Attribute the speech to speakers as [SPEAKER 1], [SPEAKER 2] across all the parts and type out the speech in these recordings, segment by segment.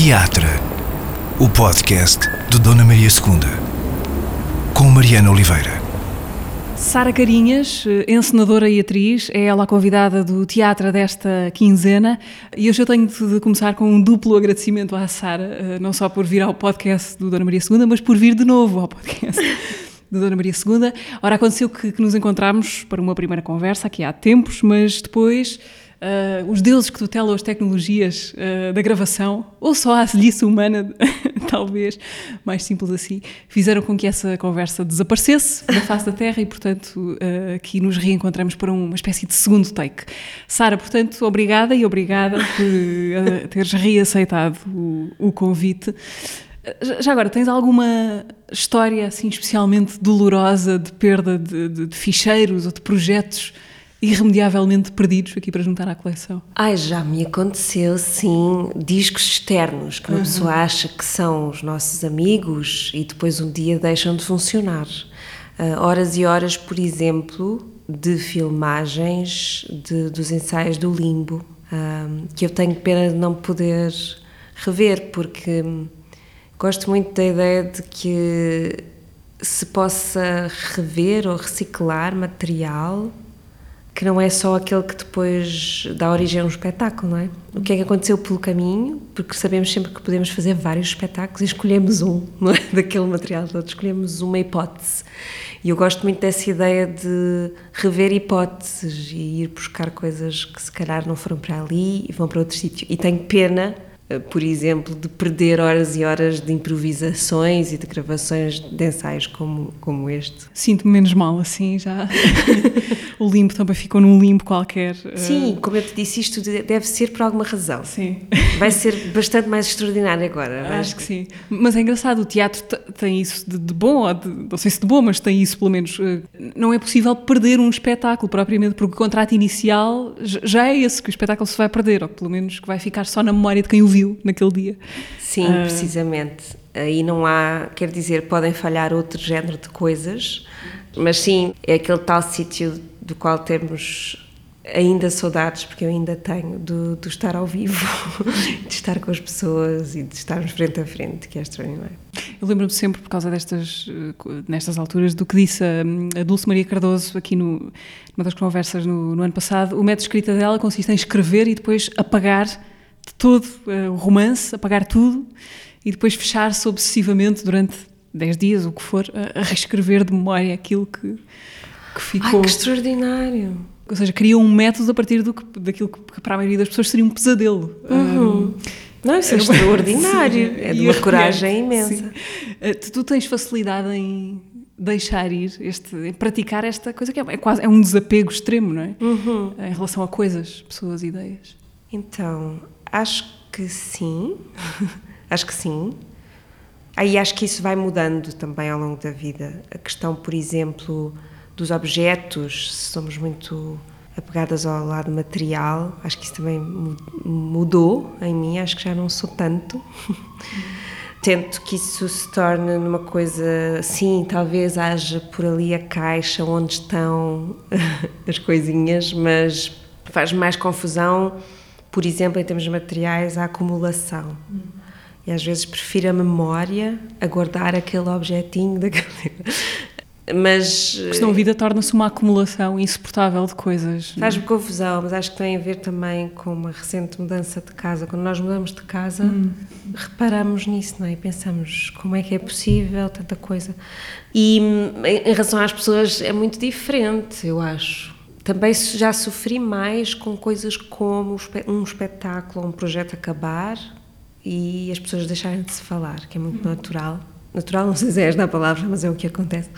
[SPEAKER 1] Teatro, o podcast de Dona Maria II, com Mariana Oliveira.
[SPEAKER 2] Sara Carinhas, eh, encenadora e atriz, é ela a convidada do teatro desta quinzena e hoje eu tenho de começar com um duplo agradecimento à Sara, eh, não só por vir ao podcast do Dona Maria II, mas por vir de novo ao podcast de Dona Maria II. Ora, aconteceu que, que nos encontramos para uma primeira conversa aqui há tempos, mas depois uh, os deuses que tutelam as tecnologias uh, da gravação, ou só a selhice humana, talvez, mais simples assim, fizeram com que essa conversa desaparecesse da face da Terra e, portanto, uh, aqui nos reencontramos para uma espécie de segundo take. Sara, portanto, obrigada e obrigada por teres reaceitado o, o convite. Já agora, tens alguma história assim especialmente dolorosa de perda de, de, de ficheiros ou de projetos irremediavelmente perdidos aqui para juntar à coleção?
[SPEAKER 3] Ai, já me aconteceu, sim, discos externos que uma uhum. pessoa acha que são os nossos amigos e depois um dia deixam de funcionar. Uh, horas e horas, por exemplo, de filmagens de, dos ensaios do Limbo, uh, que eu tenho pena de não poder rever, porque gosto muito da ideia de que se possa rever ou reciclar material que não é só aquele que depois dá origem a um espetáculo, não é? O que é que aconteceu pelo caminho, porque sabemos sempre que podemos fazer vários espetáculos e escolhemos um, não é? Daquele material todo, escolhemos uma hipótese. E eu gosto muito dessa ideia de rever hipóteses e ir buscar coisas que se calhar não foram para ali e vão para outro sítio. E tenho pena por exemplo, de perder horas e horas de improvisações e de gravações de ensaios como, como este.
[SPEAKER 2] Sinto-me menos mal assim já. o limbo também ficou num limbo qualquer.
[SPEAKER 3] Eh. Sim, como eu te disse, isto deve ser por alguma razão.
[SPEAKER 2] Sim.
[SPEAKER 3] Vai ser bastante mais extraordinário agora.
[SPEAKER 2] Acho que sim. Mas é engraçado, o teatro tem isso de, de bom, de, não sei se de bom, mas tem isso pelo menos. Eh, não é possível perder um espetáculo propriamente, porque o contrato inicial já é esse, que o espetáculo se vai perder, ou pelo menos que vai ficar só na memória de quem o viu viu naquele dia.
[SPEAKER 3] Sim, uh... precisamente. Aí não há, quer dizer, podem falhar outro género de coisas, mas sim, é aquele tal sítio do qual temos ainda saudades, porque eu ainda tenho, do, do estar ao vivo, de estar com as pessoas e de estarmos frente a frente, que é extraordinário.
[SPEAKER 2] Eu lembro-me sempre, por causa destas, nestas alturas, do que disse a, a Dulce Maria Cardoso aqui no, numa das conversas no, no ano passado. O método de escrita dela consiste em escrever e depois apagar de todo uh, o romance, apagar tudo e depois fechar-se obsessivamente durante 10 dias, o que for, a, reescrever de memória aquilo que, que ficou.
[SPEAKER 3] Ai, que extraordinário!
[SPEAKER 2] Ou seja, cria um método a partir do que, daquilo que para a maioria das pessoas seria um pesadelo.
[SPEAKER 3] Uhum. Um, não, isso é extraordinário. Sim, é de uma coragem imensa.
[SPEAKER 2] Uh, tu tens facilidade em deixar ir, este, em praticar esta coisa que é, é quase é um desapego extremo, não é?
[SPEAKER 3] Uhum.
[SPEAKER 2] Em relação a coisas, pessoas, ideias.
[SPEAKER 3] Então, Acho que sim, acho que sim. Aí acho que isso vai mudando também ao longo da vida. A questão, por exemplo, dos objetos, se somos muito apegadas ao lado material, acho que isso também mudou em mim, acho que já não sou tanto. Tento que isso se torne numa coisa, sim, talvez haja por ali a caixa onde estão as coisinhas, mas faz mais confusão por exemplo, em termos materiais, a acumulação. Hum. E às vezes prefiro a memória a guardar aquele objetinho daquele. Mas.
[SPEAKER 2] Porque senão a vida torna-se uma acumulação insuportável de coisas.
[SPEAKER 3] É? Faz-me confusão, mas acho que tem a ver também com uma recente mudança de casa. Quando nós mudamos de casa, hum. reparamos nisso, não é? E pensamos como é que é possível tanta coisa. E em relação às pessoas, é muito diferente, eu acho também já sofri mais com coisas como um espetáculo, um projeto acabar e as pessoas deixarem de se falar, que é muito natural. Natural, não sei se é esta a palavra, mas é o que acontece.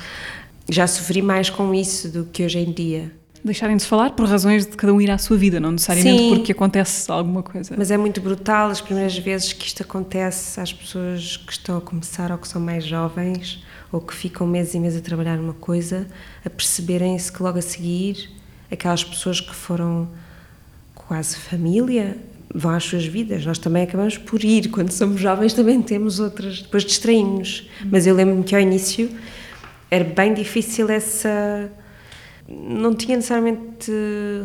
[SPEAKER 3] Já sofri mais com isso do que hoje em dia.
[SPEAKER 2] Deixarem de se falar por razões de cada um ir à sua vida, não necessariamente
[SPEAKER 3] Sim,
[SPEAKER 2] porque acontece alguma coisa.
[SPEAKER 3] Mas é muito brutal as primeiras vezes que isto acontece às pessoas que estão a começar ou que são mais jovens ou que ficam meses e meses a trabalhar numa coisa, a perceberem-se que logo a seguir aquelas pessoas que foram quase família vão às suas vidas. Nós também acabamos por ir. Quando somos jovens também temos outras, depois distraímos. Mas eu lembro-me que ao início era bem difícil essa não tinha necessariamente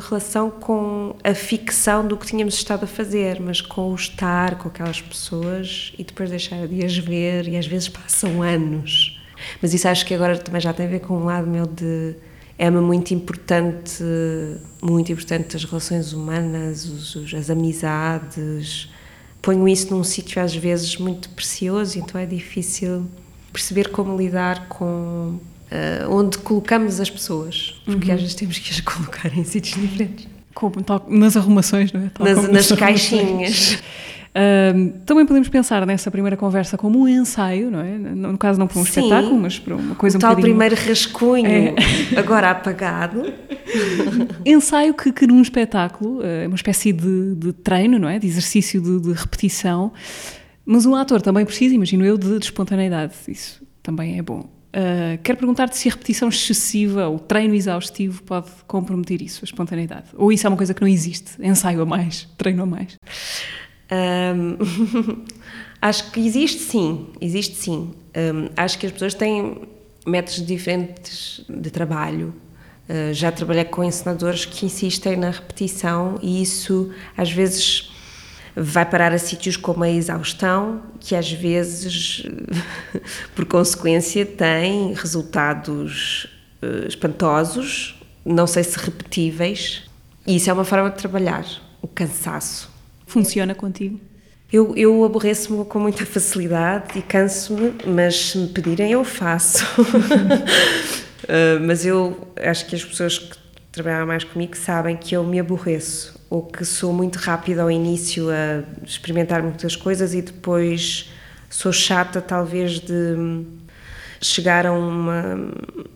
[SPEAKER 3] relação com a ficção do que tínhamos estado a fazer, mas com o estar com aquelas pessoas e depois deixar de as ver, e às vezes passam anos. Mas isso acho que agora também já tem a ver com um lado meu de. É-me muito importante, muito importante as relações humanas, os, as amizades. Ponho isso num sítio às vezes muito precioso, então é difícil perceber como lidar com uh, onde colocamos as pessoas, porque uhum. às vezes temos que as colocar em sítios diferentes.
[SPEAKER 2] Como, tal, nas arrumações, não é?
[SPEAKER 3] Tal nas, nas caixinhas.
[SPEAKER 2] Uh, também podemos pensar nessa primeira conversa como um ensaio, não é? No caso, não para um Sim, espetáculo, mas para uma coisa
[SPEAKER 3] o
[SPEAKER 2] um
[SPEAKER 3] tal
[SPEAKER 2] bocadinho...
[SPEAKER 3] primeiro rascunho, é. agora apagado.
[SPEAKER 2] ensaio que, que num espetáculo é uma espécie de, de treino, não é? De exercício de, de repetição. Mas um ator também precisa, imagino eu, de, de espontaneidade. Isso também é bom. Uh, quero perguntar-te se a repetição excessiva ou treino exaustivo pode comprometer isso, a espontaneidade. Ou isso é uma coisa que não existe? Ensaio a mais, treino a mais?
[SPEAKER 3] Um, acho que existe sim, existe sim. Um, acho que as pessoas têm métodos diferentes de trabalho. Uh, já trabalhei com ensinadores que insistem na repetição e isso às vezes vai parar a sítios como a exaustão, que às vezes, por consequência, tem resultados uh, espantosos, não sei se repetíveis, e isso é uma forma de trabalhar, o cansaço.
[SPEAKER 2] Funciona contigo?
[SPEAKER 3] Eu, eu aborreço-me com muita facilidade e canso-me, mas se me pedirem eu faço. uh, mas eu acho que as pessoas que trabalham mais comigo sabem que eu me aborreço ou que sou muito rápida ao início a experimentar muitas coisas e depois sou chata talvez de chegar a, uma,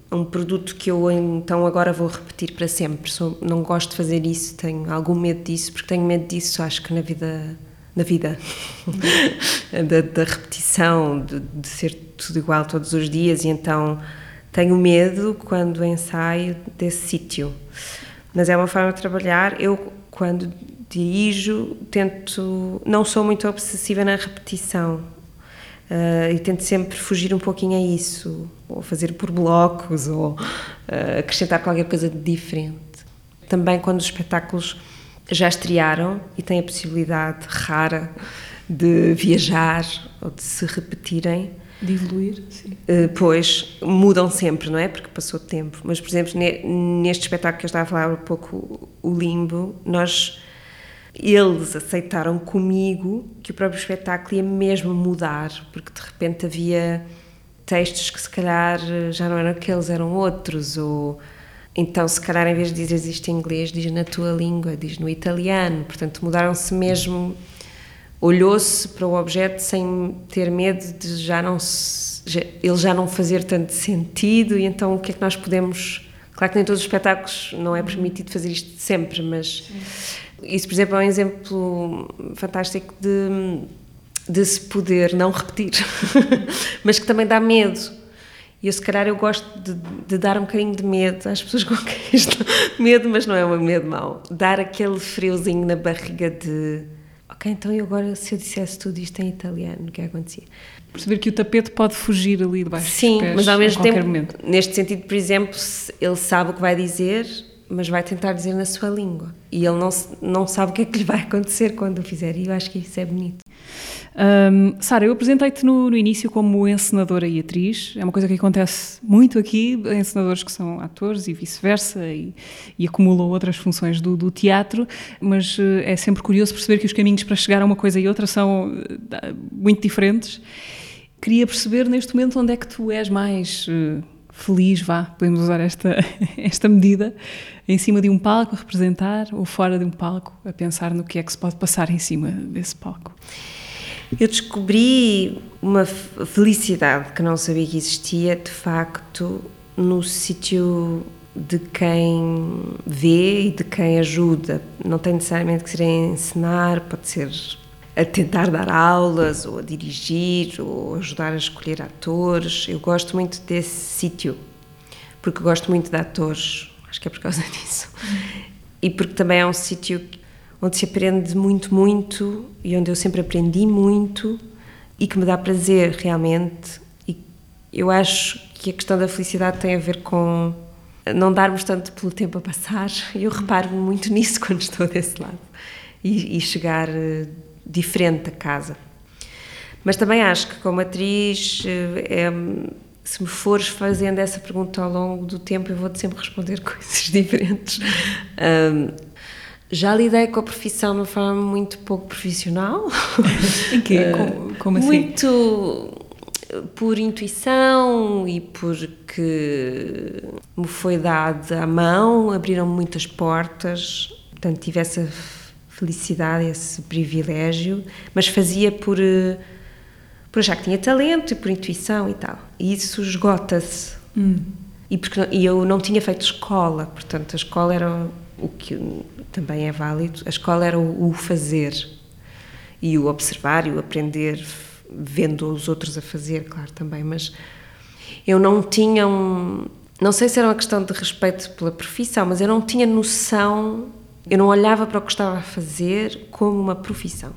[SPEAKER 3] a um produto que eu então agora vou repetir para sempre. Sou, não gosto de fazer isso, tenho algum medo disso, porque tenho medo disso, acho que na vida na vida da, da, repetição, de, de, ser tudo igual todos os dias, e então tenho medo quando ensaio desse sítio. Mas é uma forma de trabalhar. Eu quando dirijo, tento. Não sou muito obsessiva na repetição. Uh, e tento sempre fugir um pouquinho a isso, ou fazer por blocos, ou uh, acrescentar qualquer coisa de diferente. Também quando os espetáculos já estrearam e têm a possibilidade rara de viajar ou de se repetirem.
[SPEAKER 2] De evoluir, sim.
[SPEAKER 3] Uh, pois, mudam sempre, não é? Porque passou tempo. Mas, por exemplo, neste espetáculo que eu estava a falar há pouco, o Limbo, nós. Eles aceitaram comigo que o próprio espetáculo ia mesmo mudar, porque de repente havia textos que se calhar já não eram aqueles, eram outros, ou então se calhar em vez de dizer isto em inglês, diz na tua língua, diz no italiano, portanto mudaram-se mesmo olhou-se para o objeto sem ter medo de já não se, já, ele já não fazer tanto sentido e então o que é que nós podemos claro que nem todos os espetáculos não é permitido fazer isto sempre mas Sim. Isso por exemplo é um exemplo fantástico de de se poder não repetir mas que também dá medo e eu se calhar eu gosto de, de, dar um bocadinho de medo às pessoas com quem estou medo, mas não é um medo mau dar aquele friozinho na barriga de ok, então eu agora se eu dissesse tudo isto em italiano, o que acontecia?
[SPEAKER 2] Perceber que o tapete pode fugir ali debaixo
[SPEAKER 3] Sim,
[SPEAKER 2] dos pés
[SPEAKER 3] mas ao mesmo tempo,
[SPEAKER 2] momento.
[SPEAKER 3] neste sentido, por exemplo, ele sabe o que vai dizer, mas vai tentar dizer na sua língua. E ele não, não sabe o que é que lhe vai acontecer quando o fizer, e eu acho que isso é bonito.
[SPEAKER 2] Um, Sara, eu apresentei-te no, no, início como encenadora e atriz. É uma coisa que acontece muito aqui, encenadores que são atores e vice-versa e, e, acumulam outras funções do, do, teatro, mas uh, é sempre curioso perceber que os caminhos para chegar a uma coisa e outra são uh, muito diferentes. Queria perceber neste momento onde é que tu és mais uh, feliz, vá, podemos usar esta, esta medida, em cima de um palco a representar ou fora de um palco a pensar no que é que se pode passar em cima desse palco.
[SPEAKER 3] Eu descobri uma felicidade que não sabia que existia, de facto, no sítio de quem vê e de quem ajuda. Não tem necessariamente que ser ensinar, pode ser a tentar dar aulas, ou a dirigir, ou ajudar a escolher atores. Eu gosto muito desse sítio, porque gosto muito de atores, acho que é por causa disso. E porque também é um sítio onde se aprende muito, muito e onde eu sempre aprendi muito e que me dá prazer realmente. E eu acho que a questão da felicidade tem a ver com não darmos tanto pelo tempo a passar. Eu reparo muito nisso quando estou desse lado. E, e chegar uh, diferente a casa. Mas também acho que como atriz, uh, é, se me fores fazendo essa pergunta ao longo do tempo, eu vou-te sempre responder coisas diferentes. Um, já lidei com a profissão de uma forma muito pouco profissional.
[SPEAKER 2] em quê? Como, como assim?
[SPEAKER 3] Muito por intuição e porque me foi dada a mão, abriram muitas portas, portanto tive essa felicidade, esse privilégio, mas fazia por, por achar que tinha talento e por intuição e tal. E isso esgota-se. Hum. E, porque, e eu não tinha feito escola, portanto a escola era o que também é válido, a escola era o, o fazer e o observar e o aprender vendo os outros a fazer, claro, também, mas eu não tinha um. Não sei se era uma questão de respeito pela profissão, mas eu não tinha noção, eu não olhava para o que estava a fazer como uma profissão.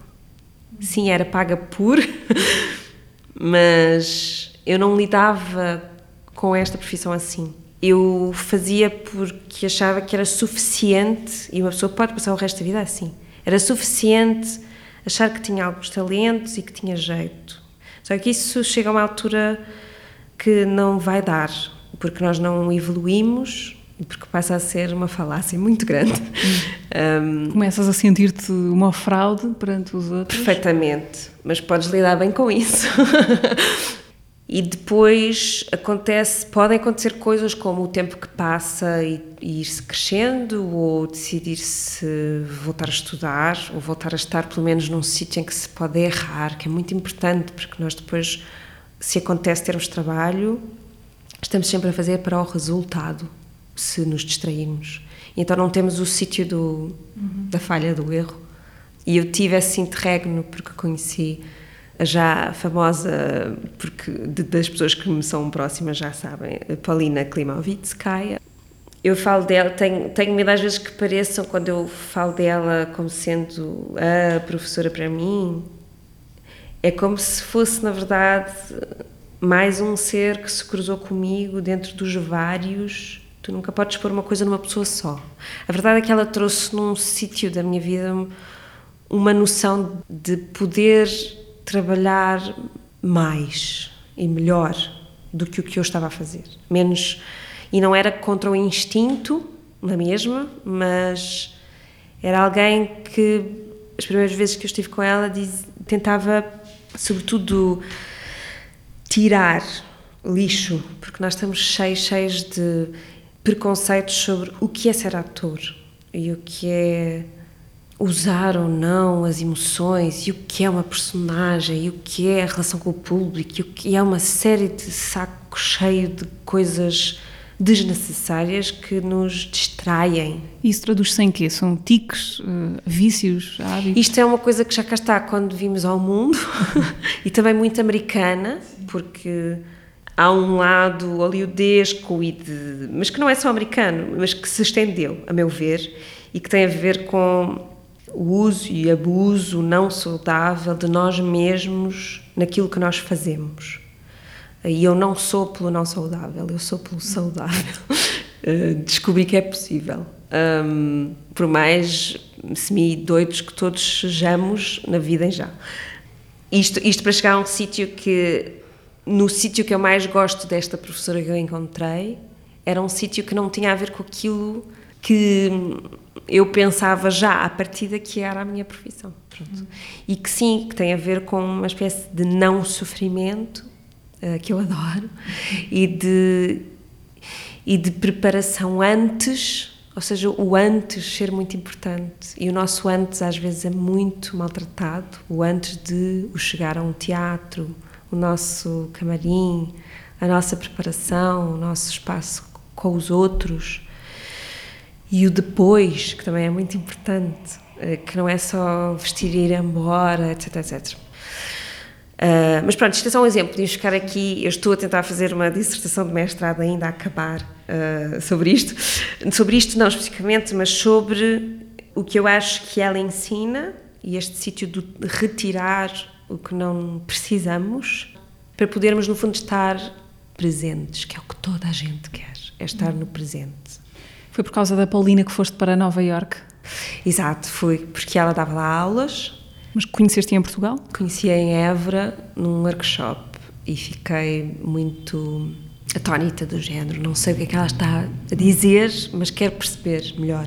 [SPEAKER 3] Sim, era paga por, mas eu não lidava com esta profissão assim. Eu fazia porque achava que era suficiente, e uma pessoa pode passar o resto da vida assim, era suficiente achar que tinha alguns talentos e que tinha jeito. Só que isso chega a uma altura que não vai dar, porque nós não evoluímos porque passa a ser uma falácia muito grande.
[SPEAKER 2] um, Começas a sentir-te uma fraude perante os outros?
[SPEAKER 3] Perfeitamente, mas podes lidar bem com isso. E depois acontece, podem acontecer coisas como o tempo que passa e, e ir-se crescendo, ou decidir-se voltar a estudar, ou voltar a estar pelo menos num sítio em que se pode errar, que é muito importante, porque nós depois, se acontece termos trabalho, estamos sempre a fazer para o resultado, se nos distrairmos. Então não temos o sítio do, uhum. da falha, do erro. E eu tive esse interregno porque conheci já famosa, porque de, das pessoas que me são próximas já sabem, a Paulina Klimovitskaya. Eu falo dela, tenho, tenho medo às vezes que pareçam, quando eu falo dela como sendo a professora para mim, é como se fosse, na verdade, mais um ser que se cruzou comigo dentro dos vários. Tu nunca podes pôr uma coisa numa pessoa só. A verdade é que ela trouxe num sítio da minha vida uma noção de poder trabalhar mais e melhor do que o que eu estava a fazer. Menos. E não era contra o instinto, na mesma, mas era alguém que, as primeiras vezes que eu estive com ela, diz, tentava, sobretudo, tirar lixo, porque nós estamos cheios, cheios de preconceitos sobre o que é ser ator e o que é usar ou não as emoções e o que é uma personagem e o que é a relação com o público e o que é uma série de saco cheio de coisas desnecessárias que nos distraem.
[SPEAKER 2] Isso traduz-se em quê? São tiques, uh, vícios, hábitos?
[SPEAKER 3] Isto é uma coisa que já cá está quando vimos ao mundo e também muito americana, porque há um lado hollywoodesco e de, mas que não é só americano, mas que se estendeu, a meu ver, e que tem a ver com o uso e abuso não saudável de nós mesmos naquilo que nós fazemos. E eu não sou pelo não saudável, eu sou pelo saudável. Eh, descobri que é possível. Um, por mais semi-doidos que todos sejamos na vida em já. Isto, isto para chegar a um sítio que, no sítio que eu mais gosto desta professora que eu encontrei, era um sítio que não tinha a ver com aquilo que eu pensava já a partir que era a minha profissão. Pronto. E que sim, que tem a ver com uma espécie de não sofrimento, uh, que eu adoro, e de, e de preparação antes, ou seja, o antes ser muito importante. E o nosso antes às vezes é muito maltratado, o antes de chegar a um teatro, o nosso camarim, a nossa preparação, o nosso espaço com os outros e o depois, que também é muito importante, eh, que não é só vestir e ir embora, etc, etc. Uh, mas pronto, isto é só um exemplo. Podíamos ficar aqui. Eu estou a tentar fazer uma dissertação de mestrado ainda a acabar uh, sobre isto. Sobre isto, não especificamente, mas sobre o que eu acho que ela ensina e este sítio de retirar o que não precisamos para podermos, no fundo, estar presentes, que é o que toda a gente quer. é estar no presente.
[SPEAKER 2] Foi por causa da Paulina que foste para Nova York?
[SPEAKER 3] Exato, fui, porque ela dava lá aulas.
[SPEAKER 2] Mas conheceste em Portugal?
[SPEAKER 3] Conheci-a em Évora, num workshop, e fiquei muito atónita do género. Não sei o que é que ela está a dizer, mas quero perceber melhor.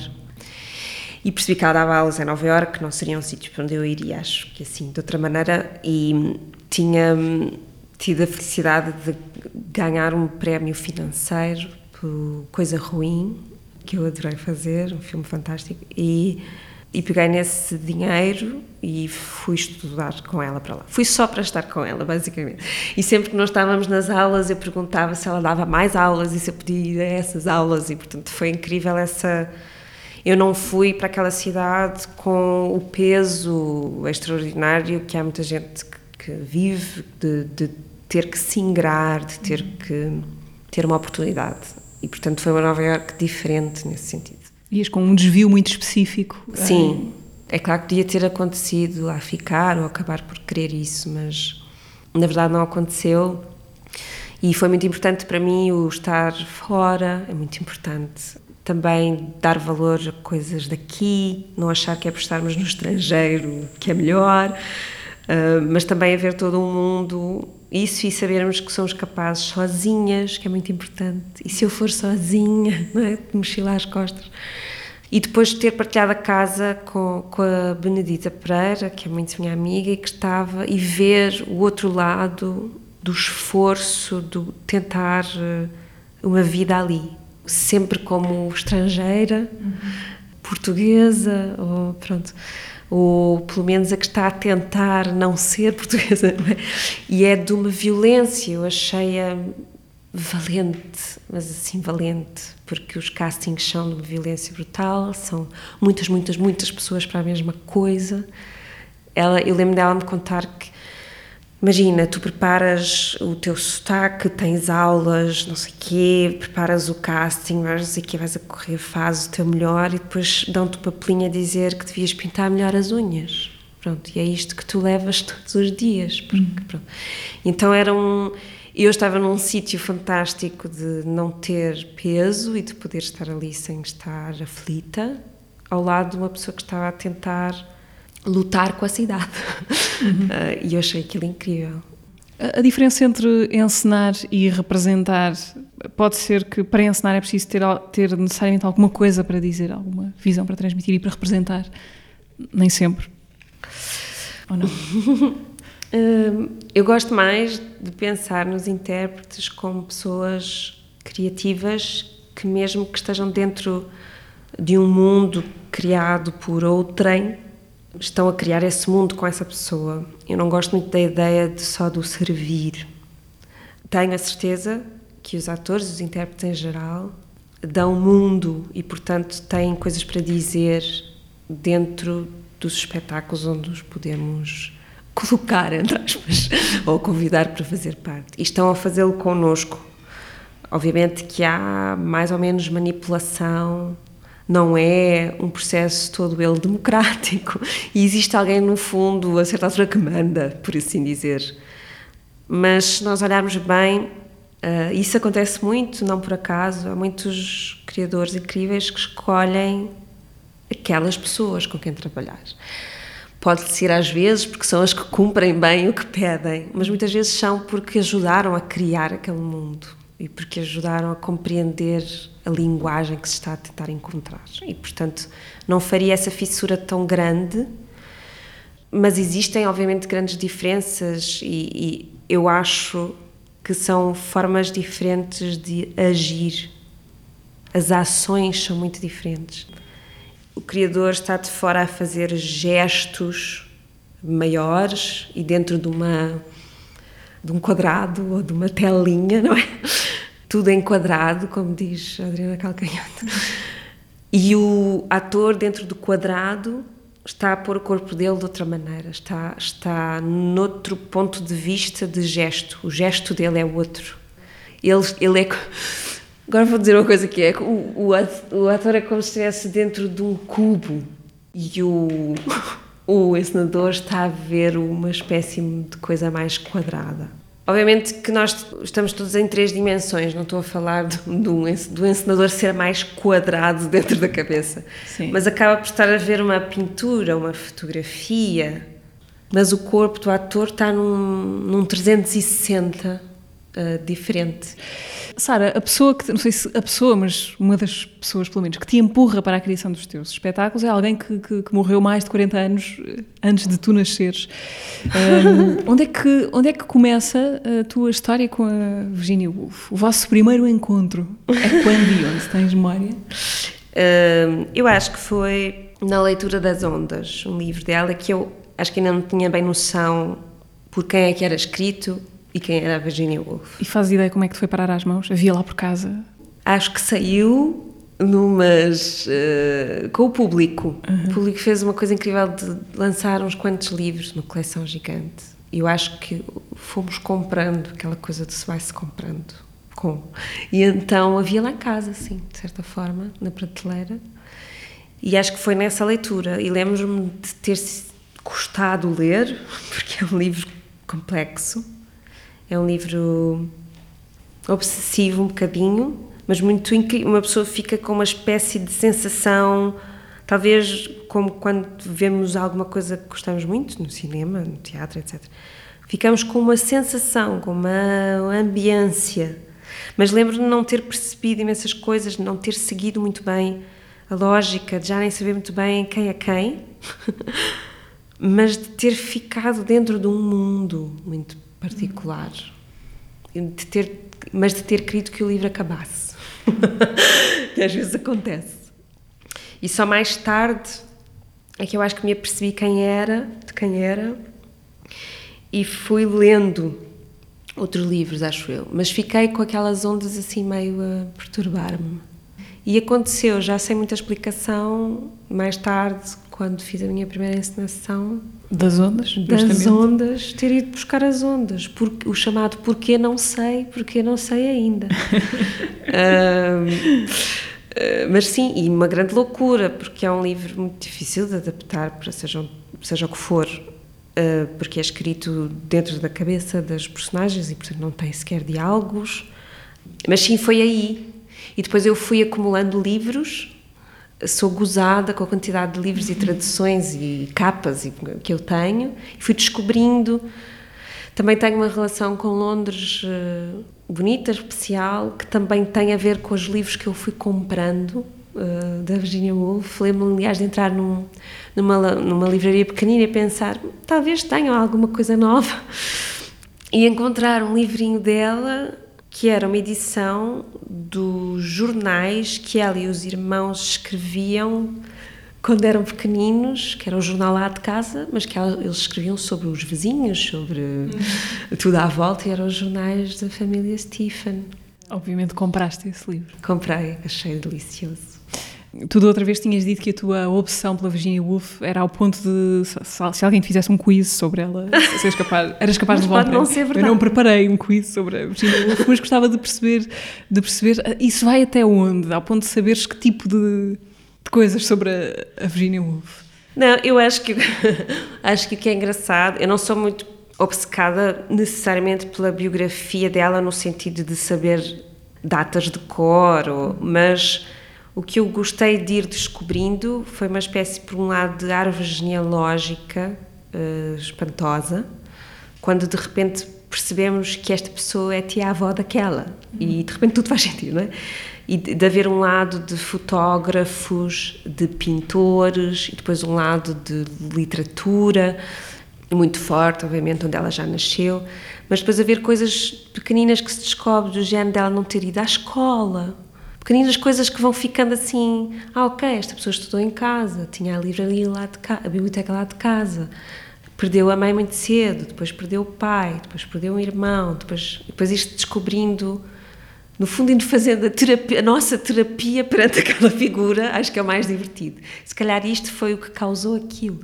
[SPEAKER 3] E percebi que ela dava aulas em Nova Iorque, não seria um sítio para onde eu iria, acho que assim, de outra maneira. E tinha tido a felicidade de ganhar um prémio financeiro por Coisa Ruim, que eu adorei fazer, um filme fantástico. E e peguei nesse dinheiro e fui estudar com ela para lá. Fui só para estar com ela, basicamente. E sempre que nós estávamos nas aulas, eu perguntava se ela dava mais aulas e se eu podia ir a essas aulas, e portanto foi incrível essa. Eu não fui para aquela cidade com o peso extraordinário que há muita gente que, vive de, de ter que se ingrar, de ter que ter uma oportunidade. E portanto foi uma Nova York diferente nesse sentido.
[SPEAKER 2] Ias com um desvio muito específico.
[SPEAKER 3] Sim, é claro que podia ter acontecido a ficar ou acabar por querer isso, mas na verdade não aconteceu. E foi muito importante para mim o estar fora, é muito importante. Também dar valor a coisas daqui, não achar que é por estarmos no estrangeiro que é melhor, uh, mas também haver todo um mundo isso e sabermos que somos capazes sozinhas, que é muito importante. E se eu for sozinha, não é? De mochilar as costas. E depois de ter partilhado a casa com, com a Benedita Pereira, que é muito minha amiga, e que estava, e ver o outro lado do esforço, do tentar eh, uma vida ali. Sempre como estrangeira, uhum. portuguesa, ou pronto ou pelo menos a que está a tentar não ser portuguesa, não é? E é de uma violência, eu achei-a valente, mas assim valente, porque os castings são de uma violência brutal, são muitas, muitas, muitas pessoas para a mesma coisa. Ela, eu lembro dela me contar que Imagina, tu preparas o teu sotaque, tens aulas, não sei o quê, preparas o casting, vais aqui, vais a correr, fazes o teu melhor e depois dão-te o papelinho a dizer que devias pintar melhor as unhas. Pronto, e é isto que tu levas todos os dias. Porque, uhum. Então era um. Eu estava num sítio fantástico de não ter peso e de poder estar ali sem estar aflita, ao lado de uma pessoa que estava a tentar lutar com a cidade. Uhum. Uh, e eu achei aquilo incrível.
[SPEAKER 2] A diferença entre encenar e representar pode ser que para encenar é preciso ter, ter necessariamente alguma coisa para dizer, alguma visão para transmitir e para representar. Nem sempre. Ou não?
[SPEAKER 3] uh, eu gosto mais de pensar nos intérpretes como pessoas criativas que, mesmo que estejam dentro de um mundo criado por outrem, estão a criar esse mundo com essa pessoa. Eu não gosto muito da ideia de só do servir. Tenho a certeza que os atores, os intérpretes em geral, dão mundo e, portanto, têm coisas para dizer dentro dos espetáculos onde os podemos colocar, entre aspas, ou convidar para fazer parte. E estão a fazê-lo connosco. Obviamente que há mais ou menos manipulação não é um processo todo ele democrático e existe alguém no fundo, a certa altura, que manda, por assim dizer. Mas se nós olharmos bem, uh, isso acontece muito, não por acaso. Há muitos criadores incríveis que escolhem aquelas pessoas com quem trabalhar. Pode ser às vezes porque são as que cumprem bem o que pedem, mas muitas vezes são porque ajudaram a criar aquele mundo e porque ajudaram a compreender a linguagem que se está a tentar encontrar. E, portanto, não faria essa fissura tão grande, mas existem, obviamente, grandes diferenças e, e eu acho que são formas diferentes de agir. As ações são muito diferentes. O criador está de fora a fazer gestos maiores e dentro de uma de um quadrado ou de uma telinha, não é? Tudo enquadrado, como diz Adriana Calcanhoto. E o ator, dentro do quadrado, está a pôr o corpo dele de outra maneira, está, está noutro ponto de vista de gesto. O gesto dele é outro. Ele, ele é. Agora vou dizer uma coisa que é: o, o, ator é como se estivesse dentro de um cubo e o, o encenador está a ver uma espécie de coisa mais quadrada. Obviamente que nós estamos todos em três dimensões, não estou a falar do, do, do encenador ser mais quadrado dentro da cabeça,
[SPEAKER 2] Sim.
[SPEAKER 3] mas acaba por estar a ver uma pintura, uma fotografia, mas o corpo do ator está num, num 360 uh, diferente.
[SPEAKER 2] Sara, a pessoa que, não sei se a pessoa, mas uma das pessoas, pelo menos, que te empurra para a criação dos teus espetáculos é alguém que, que, que morreu mais de 40 anos eh, antes de tu nasceres. Um, onde, é que, onde é que começa a tua história com a Virginia Woolf? O vosso primeiro encontro é quando e onde? Tens memória?
[SPEAKER 3] Eu acho que foi na leitura das Ondas, um livro dela que eu acho que ainda não tinha bem noção por quem é que era escrito e quem era a Virginia Woolf.
[SPEAKER 2] E faz ideia como é que te foi parar às mãos? Havia lá por casa?
[SPEAKER 3] Acho que saiu numas uh, com o público. Uhum. O público fez uma coisa incrível de lançar uns quantos livros, uma coleção gigante. E eu acho que fomos comprando aquela coisa de se vai se comprando com. E então havia lá em casa, assim, de certa forma, na prateleira. E acho que foi nessa leitura. E lembro-me de ter custado ler, porque é um livro complexo é um livro obsessivo um bocadinho, mas muito incrível. Uma pessoa fica com uma espécie de sensação, talvez como quando vemos alguma coisa que gostamos muito, no cinema, no teatro, etc. Ficamos com uma sensação, com uma ambiência. Mas lembro-me de não ter percebido imensas coisas, de não ter seguido muito bem a lógica, de já nem saber muito bem quem é quem, mas de ter ficado dentro de um mundo muito particular. De ter, mas de ter querido que o livro acabasse. às vezes acontece. E só mais tarde é que eu acho que me apercebi quem era, de quem era, e fui lendo outros livros, acho eu. Mas fiquei com aquelas ondas assim meio a perturbar-me. E aconteceu, já sem muita explicação, mais tarde, quando fiz a minha primeira encenação.
[SPEAKER 2] Das ondas?
[SPEAKER 3] Das ondas, ter ido buscar as ondas. Porque, o chamado Porquê Não Sei, Porquê Não Sei Ainda. um, ah, mas sim, e uma grande loucura, porque é um livro muito difícil de adaptar para seja, seja o que for, uh, porque é escrito dentro da cabeça das personagens e, portanto, não tem sequer diálogos. Mas sim, foi aí. E depois eu fui acumulando livros sou gozada com a quantidade de livros e traduções e capas que eu tenho e fui descobrindo. Também tenho uma relação com Londres uh, bonita, especial, que também tem a ver com os livros que eu fui comprando uh, da Virginia Woolf. Lembro-me, aliás, de entrar num, numa, numa livraria pequenina e pensar talvez tenham alguma coisa nova e encontrar um livrinho dela que era uma edição dos jornais que ela e os irmãos escreviam quando eram pequeninos, que era o jornal lá de casa, mas que eles escreviam sobre os vizinhos, sobre uhum. tudo à volta, e eram os jornais da família Stephen.
[SPEAKER 2] Obviamente compraste esse livro.
[SPEAKER 3] Comprei, achei delicioso.
[SPEAKER 2] Tu da outra vez tinhas dito que a tua opção pela Virginia Woolf era ao ponto de se, alguém te fizesse um quiz sobre ela, seres capaz, eras capaz de levar
[SPEAKER 3] pode não ser verdade.
[SPEAKER 2] Eu não preparei um quiz sobre a Virginia Woolf, mas gostava de perceber, de perceber ah, isso vai até onde, ao ponto de saberes que tipo de, de coisas sobre a, a Virginia Woolf.
[SPEAKER 3] Não, eu acho que acho que o que é engraçado, eu não sou muito obcecada necessariamente pela biografia dela no sentido de saber datas de cor, ou, mas o que eu gostei de ir descobrindo foi uma espécie, por um lado, de árvore genealógica uh, espantosa, quando de repente percebemos que esta pessoa é tia-avó daquela. E de repente tudo faz sentido, não é? E de, de haver um lado de fotógrafos, de pintores e depois um lado de literatura muito forte, obviamente, onde ela já nasceu, mas depois haver coisas pequeninas que se descobre do género dela não ter ido à escola, pequeninas coisas que vão ficando assim, ah ok, esta pessoa estudou em casa, tinha a livraria lá de casa, a biblioteca lá de casa, perdeu a mãe muito cedo, depois perdeu o pai, depois perdeu um irmão, depois, depois isto descobrindo, no fundo indo fazendo a, terapia, a nossa terapia perante aquela figura, acho que é o mais divertido. Se calhar isto foi o que causou aquilo.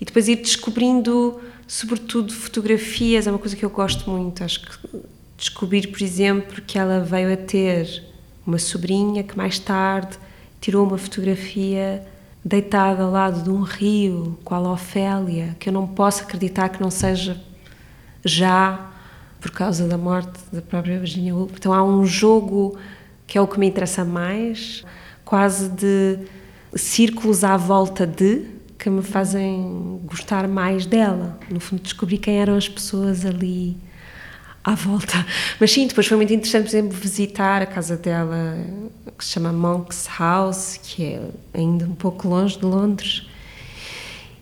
[SPEAKER 3] E depois ir descobrindo, sobretudo, fotografias, é uma coisa que eu gosto muito, acho que descobrir, por exemplo, que ela veio a ter uma sobrinha que mais tarde tirou uma fotografia deitada ao lado de um rio, qual a Ofélia, que eu não posso acreditar que não seja já por causa da morte da própria Virginia Woolf. Então há um jogo que é o que me interessa mais, quase de círculos à volta de que me fazem gostar mais dela. No fundo, descobri quem eram as pessoas ali à volta. Mas sim, depois foi muito interessante, por exemplo, visitar a casa dela, que se chama Monk's House, que é ainda um pouco longe de Londres,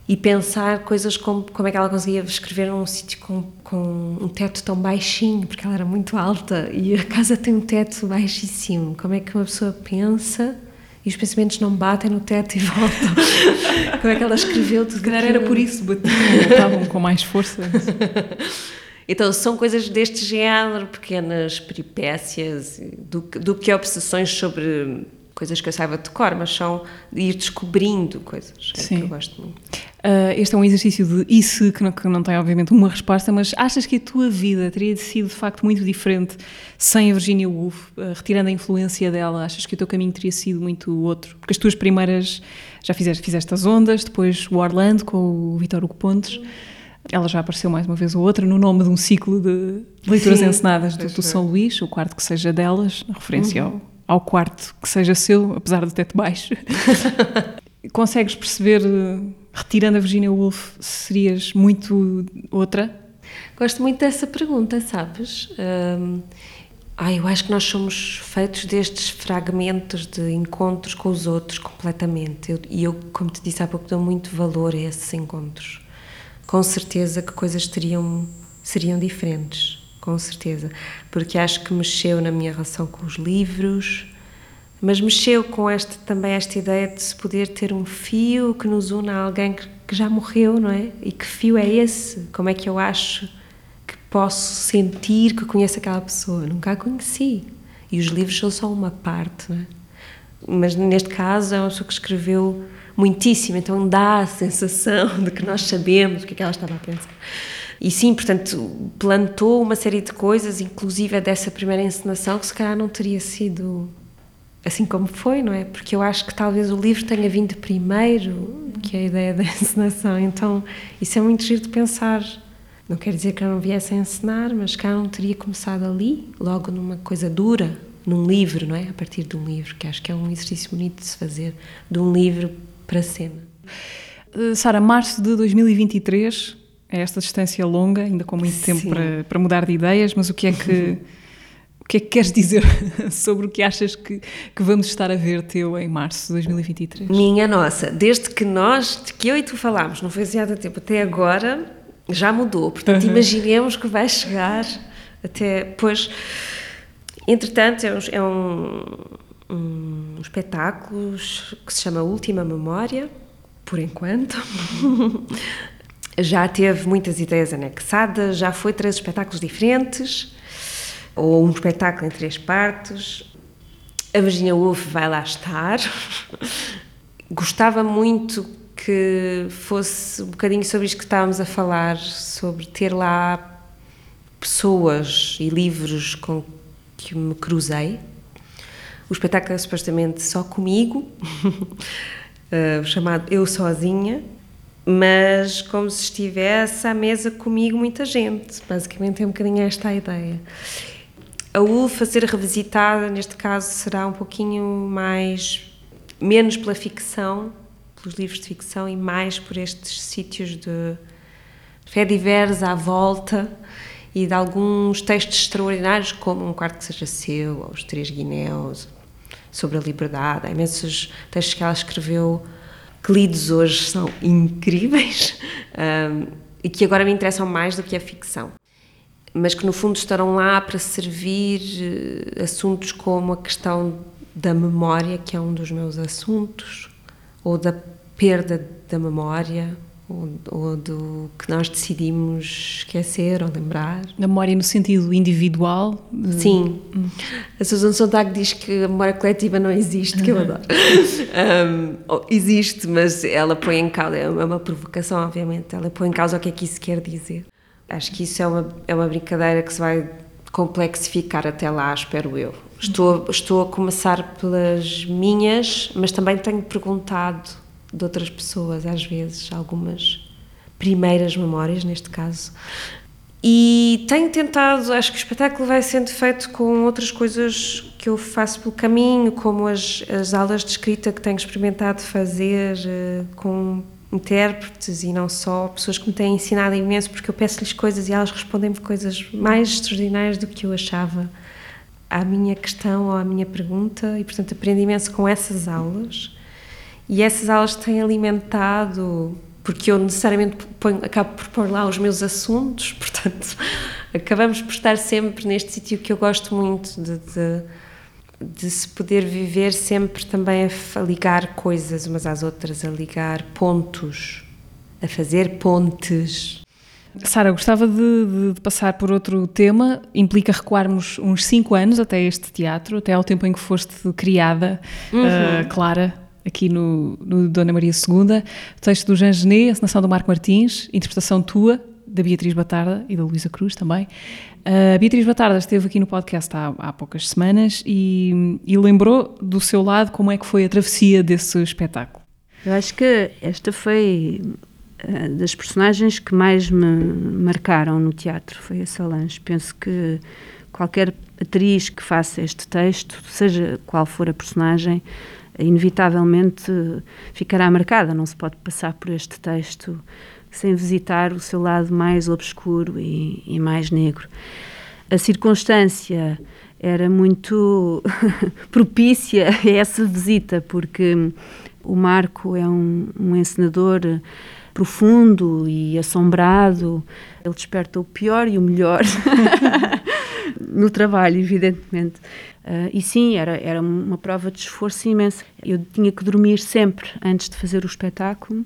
[SPEAKER 3] e pensar coisas como como é que ela conseguia escrever num sítio com, com um teto tão baixinho, porque ela era muito alta e a casa tem um teto baixíssimo. Como é que uma pessoa pensa e os pensamentos não batem no teto e voltam? como é que ela escreveu tudo?
[SPEAKER 2] Se calhar era por isso, batiam, voltavam com mais força.
[SPEAKER 3] Então, são coisas deste género, pequenas peripécias, do, do que obsessões sobre coisas que eu saiba de cor, mas são de ir descobrindo coisas. É
[SPEAKER 2] Sim.
[SPEAKER 3] que eu gosto muito.
[SPEAKER 2] Uh, este é um exercício de isso que não, que não tem, obviamente, uma resposta, mas achas que a tua vida teria sido de facto muito diferente sem a Virginia Woolf, uh, retirando a influência dela? Achas que o teu caminho teria sido muito outro? Porque as tuas primeiras já fizeste, fizeste as ondas, depois o Orlando com o Vitor Hugo Pontes. Ela já apareceu mais uma vez ou outra no nome de um ciclo de leituras
[SPEAKER 3] Sim,
[SPEAKER 2] encenadas do, do. São Luís, o quarto que seja delas, na referência ao, ao quarto que seja seu, apesar do teto baixo. Consegues perceber, eh, retirando a Virginia Woolf, serias muito outra?
[SPEAKER 3] Gosto muito dessa pergunta, sabes? Hum, ah, eu acho que nós somos feitos destes fragmentos de encontros com os outros completamente. Eu- E eu, como te disse há pouco, dou muito valor a esses encontros. Com certeza que coisas teriam, seriam diferentes, com certeza. Porque acho que mexeu na minha relação com os livros, mas mexeu com esta, também esta ideia de se poder ter um fio que nos une a alguém que, que já morreu, não é? E que fio é esse? Como é que eu acho que posso sentir que conheço aquela pessoa? Nunca a conheci. E os livros são só uma parte, não é? Mas neste caso é uma pessoa que escreveu muitíssimo, então dá a sensação de que nós sabemos o que é que ela estava a pensar. E sim, portanto, plantou uma série de coisas, inclusive dessa primeira encenação, que se calhar não teria sido assim como foi, não é? Porque eu acho que talvez o livro tenha vindo primeiro que a ideia da encenação, então isso é muito giro de pensar. Não quer dizer que eu não viesse a encenar, mas que eu não teria começado ali, logo numa coisa dura, num livro, não é? A partir de um livro, que acho que é um exercício bonito de se fazer, de um livro para a cena.
[SPEAKER 2] Uh, Sara, março de 2023, é esta distância longa, ainda com muito tempo
[SPEAKER 3] Sim.
[SPEAKER 2] para, para mudar de ideias, mas o que é que, o que, é que queres dizer sobre o que achas que, que vamos estar a ver teu em março de 2023?
[SPEAKER 3] Minha nossa, desde que nós, de que eu e tu falámos, não foi assim há tanto tempo, até agora já mudou. Portanto,
[SPEAKER 2] Uhum.
[SPEAKER 3] imaginemos que vai chegar até. Pois, entretanto, é um, é um, um espetáculo que se chama Última Memória, por enquanto. já teve muitas ideias anexadas, já foi três espetáculos diferentes, ou um espetáculo em três partes. A Virginia Woolf vai lá estar. Gostava muito que fosse um bocadinho sobre isto que estávamos a falar, sobre ter lá pessoas e livros com que me cruzei. O espetáculo é supostamente só comigo, eh, chamado Eu Sozinha, mas como se estivesse à mesa comigo muita gente. Basicamente é um bocadinho esta a ideia. A UF a ser revisitada, neste caso, será um pouquinho mais. menos pela ficção, pelos livros de ficção, e mais por estes sítios de fé diversa à volta e de alguns textos extraordinários, como Um Quarto que Seja Seu, ou Os Três Guinéus, sobre a liberdade. Há imensos textos que ela escreveu que lidos hoje são incríveis um, e que agora me interessam mais do que a ficção mas que no fundo estarão lá para servir eh, assuntos como a questão da memória, que é um dos meus assuntos, ou da perda da memória, ou, ou do que nós decidimos esquecer ou lembrar.
[SPEAKER 2] Na memória no sentido individual? de-
[SPEAKER 3] Sim. A Susan Sontag diz que a memória coletiva não existe, que eu adoro. Um, existe, mas ela põe em causa, é uma provocação, obviamente, ela põe em causa o que é que isso quer dizer. Acho que isso é uma, é uma brincadeira que se vai complexificar até lá, espero eu. Estou, estou a começar pelas minhas, mas também tenho perguntado de outras pessoas, às vezes, algumas primeiras memórias, neste caso, E tenho tentado, acho que o espetáculo vai sendo feito com outras coisas que eu faço pelo caminho, como as, as aulas de escrita que tenho experimentado fazer uh, com intérpretes e não só, pessoas que me têm ensinado imenso, porque eu peço-lhes coisas e elas respondem-me coisas mais extraordinárias do que eu achava à minha questão ou à minha pergunta, e portanto aprendo imenso com essas aulas. E essas aulas têm alimentado porque eu necessariamente ponho, acabo por pôr lá os meus assuntos, portanto, acabamos por estar sempre neste sítio que eu gosto muito de, de, de, se poder viver sempre também a, a ligar coisas umas às outras, a ligar pontos, a fazer pontes.
[SPEAKER 2] Sara, gostava de, de, passar por outro tema. Implica recuarmos uns cinco anos até este teatro, até ao tempo em que foste criada, uhum. uh, Clara, aqui no, no, Dona Maria II, texto do Jean Genet, encenação do Marco Martins, interpretação tua, da Beatriz Batarda e da Luísa Cruz também. A Beatriz Batarda esteve aqui no podcast há, há poucas semanas e, e, lembrou do seu lado como é que foi a travessia desse espetáculo.
[SPEAKER 4] Eu acho que esta foi uh, das personagens que mais me marcaram no teatro, foi a Solange. Penso que qualquer atriz que faça este texto, seja qual for a personagem, inevitavelmente ficará marcada. Não se pode passar por este texto sem visitar o seu lado mais obscuro e, e mais negro. A circunstância era muito propícia a essa visita, porque o Marco é um, um encenador profundo e assombrado. Ele desperta o pior e o melhor no trabalho, evidentemente. Uh, e sim, era, era uma prova de esforço imenso. Eu tinha que dormir sempre antes de fazer o espetáculo,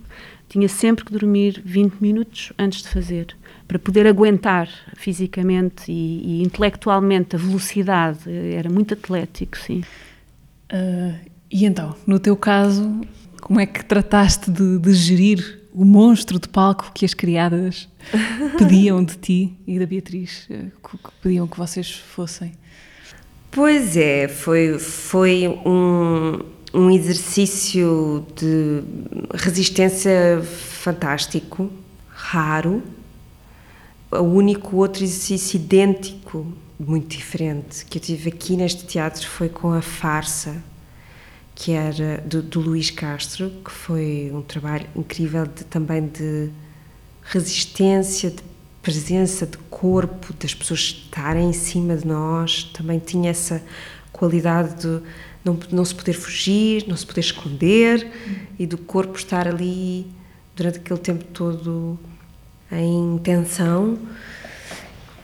[SPEAKER 4] tinha sempre que dormir 20 minutos antes de fazer, para poder aguentar fisicamente e, e intelectualmente a velocidade. Era muito atlético, sim.
[SPEAKER 2] Uh, e então, no teu caso, como é que trataste de, de gerir o monstro de palco que as criadas pediam de ti e da Beatriz, eh, que pediam que vocês fossem?
[SPEAKER 3] Pois é, foi, foi um, um exercício de resistência fantástico, raro. O único outro exercício idêntico, muito diferente, que eu tive aqui neste teatro foi com a farsa, que era do, do Luís Castro, que foi um trabalho incrível de, também de resistência, de presença de corpo, das pessoas estarem em cima de nós, também tinha essa qualidade de não, não se poder fugir, não se poder esconder e do corpo estar ali durante aquele tempo todo em tensão.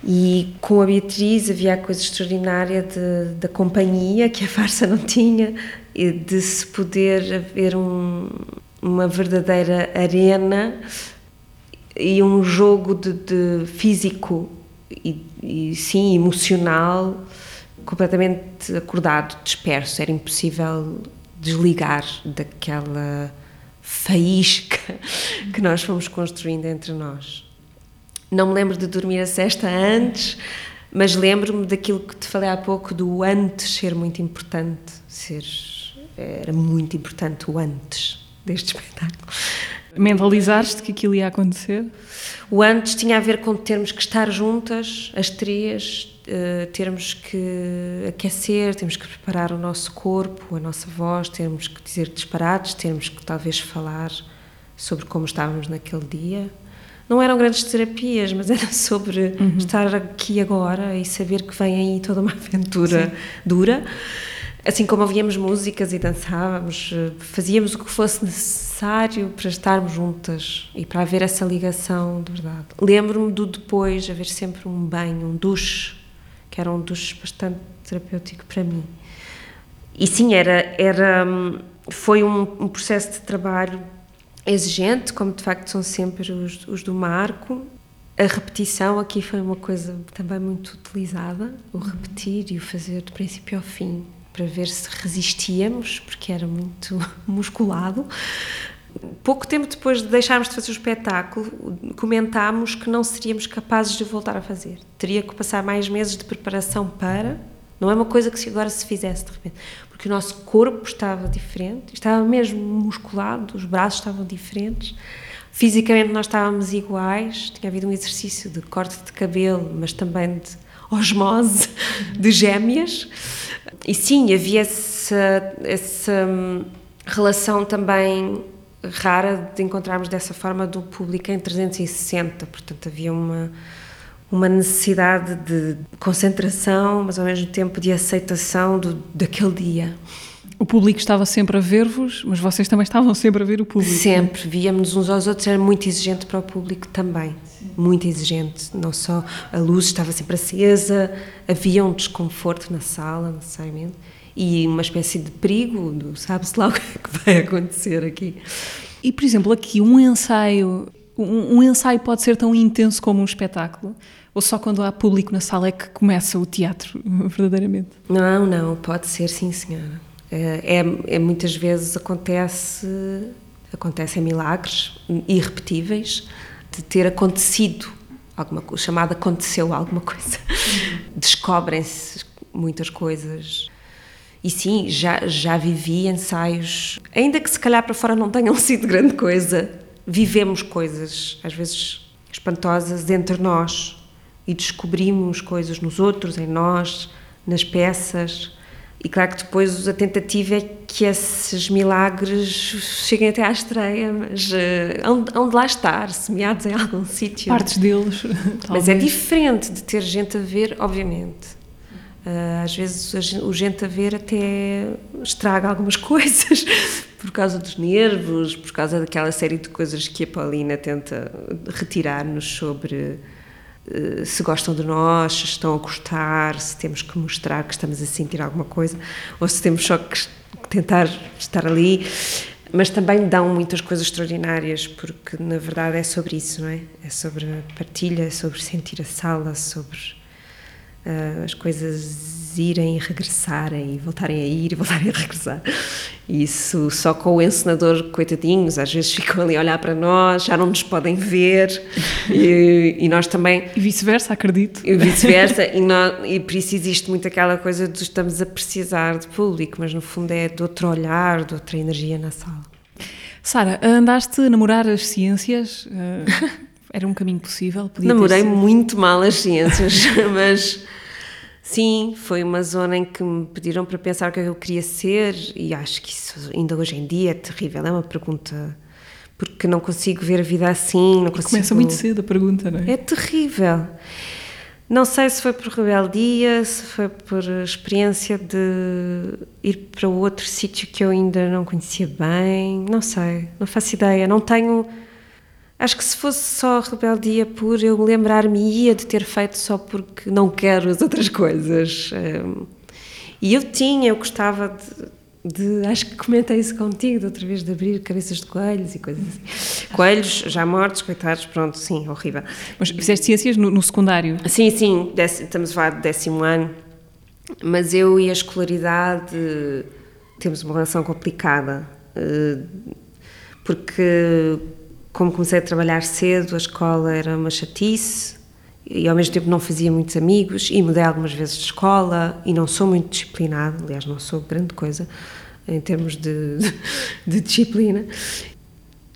[SPEAKER 3] E com a Beatriz havia a coisa extraordinária de, da companhia que a farsa não tinha, e de se poder haver um, uma verdadeira arena e um jogo de, de físico e, e, sim emocional completamente acordado, disperso. Era impossível desligar daquela faísca que nós fomos construindo entre nós. Não me lembro de dormir a sesta antes, mas lembro-me daquilo que te falei há pouco do antes ser muito importante, ser era muito importante o antes deste espetáculo.
[SPEAKER 2] Mentalizaste que aquilo ia acontecer?
[SPEAKER 3] O antes tinha a ver com termos que estar juntas, as três, uh, termos que aquecer, temos que preparar o nosso corpo, a nossa voz, termos que dizer disparados, termos que talvez falar sobre como estávamos naquele dia. Não eram grandes terapias, mas era sobre uhum. estar aqui agora e saber que vem aí toda uma aventura Sim. dura. Assim como ouvíamos músicas e dançávamos, fazíamos o que fosse necessário para estarmos juntas e para haver essa ligação de verdade. Lembro-me do depois haver sempre um banho, um duche, que era um duche bastante terapêutico para mim. E sim, era, era, foi um, um processo de trabalho exigente, como de facto são sempre os, os do Marco, a repetição aqui foi uma coisa também muito utilizada, o repetir e o fazer de princípio ao fim para ver se resistíamos, porque era muito musculado. Pouco tempo depois de deixarmos de fazer o espetáculo, comentámos que não seríamos capazes de voltar a fazer. Teria que passar mais meses de preparação para. Não é uma coisa que agora se fizesse de repente, porque o nosso corpo estava diferente, estava mesmo musculado, os braços estavam diferentes, Fisicamente nós estávamos iguais, tinha havido um exercício de corte de cabelo, mas também de osmose de gêmeas. E sim, havia essa, essa hum, relação também rara de encontrarmos dessa forma do público em 360, portanto havia uma uma necessidade de concentração, mas ao mesmo tempo de aceitação do, daquele dia.
[SPEAKER 2] O público estava sempre a ver-vos, mas vocês também estavam sempre a ver o público.
[SPEAKER 3] Sempre, víamos uns aos outros, era muito exigente para o público também. Sim. Muito exigente. Não só a luz estava sempre acesa, havia um desconforto na sala, necessariamente, e uma espécie de perigo, sabe-se lá o que vai acontecer aqui.
[SPEAKER 2] E, por exemplo, aqui um ensaio, um, um ensaio pode ser tão intenso como um espetáculo? Ou só quando há público na sala é que começa o teatro, verdadeiramente?
[SPEAKER 3] Não, não, pode ser, sim, senhora. É, é, é muitas vezes acontece, acontecem milagres irrepetíveis de ter acontecido alguma coisa, chamada aconteceu alguma coisa. Descobrem-se muitas coisas. E sim, já, já vivi ensaios, ainda que se calhar para fora não tenham sido grande coisa, vivemos coisas, às vezes espantosas, entre nós e descobrimos coisas nos outros, em nós, nas peças. E claro que depois a tentativa é que esses milagres cheguem até à estreia, mas uh, hão, de lá estar, semeados em algum sítio.
[SPEAKER 2] Partes deles.
[SPEAKER 3] Mas é diferente de ter gente a ver, obviamente. Uh, às vezes o gente a ver até estraga algumas coisas por causa dos nervos, por causa daquela série de coisas que a Paulina tenta retirar-nos sobre se gostam de nós, se estão a gostar, se temos que mostrar que estamos a sentir alguma coisa, ou se temos só que tentar estar ali. Mas também dão muitas coisas extraordinárias, porque na verdade é sobre isso, não é? É sobre a partilha, é sobre sentir a sala, sobre uh, as coisas irem e regressarem e voltarem a ir e voltarem a regressar. Isso só com o encenador, coitadinhos, às vezes ficam ali a olhar para nós, já não nos podem ver e, e nós também.
[SPEAKER 2] E vice-versa, acredito.
[SPEAKER 3] E vice-versa, e, e por isso existe muito aquela coisa de estamos a precisar de público, mas no fundo é de outro olhar, de outra energia na sala.
[SPEAKER 2] Sara, andaste a namorar as ciências? Uh, era um caminho possível?
[SPEAKER 3] Namorei muito mal as ciências, mas Sim, foi uma zona em que me pediram para pensar o que é eu queria ser e acho que isso ainda hoje em dia é terrível. É uma pergunta porque não consigo ver a vida assim. Não consigo...
[SPEAKER 2] Começa muito cedo a pergunta, não é?
[SPEAKER 3] É terrível. Não sei se foi por rebeldia, se foi por experiência de ir para outro sítio que eu ainda não conhecia bem. Não sei, não faço ideia. Não tenho Acho que se fosse só rebeldia por eu me lembrar-me-ia de ter feito só porque não quero as outras coisas. Hum, e eu tinha, eu gostava de, de, acho que comentei isso contigo, de outra vez de abrir cabeças de coelhos e coisas assim. Coelhos já mortos, coitados, pronto, sim, horrível.
[SPEAKER 2] Mas fizeste ciências no, no secundário?
[SPEAKER 3] Sim, sim, décimo, estamos a falar de décimo ano, mas eu e a escolaridade temos uma relação complicada, eh, porque como comecei a trabalhar cedo, a escola era uma chatice e ao mesmo tempo não fazia muitos amigos e mudei algumas vezes de escola e não sou muito disciplinado, aliás, não sou grande coisa em termos de, de, de disciplina.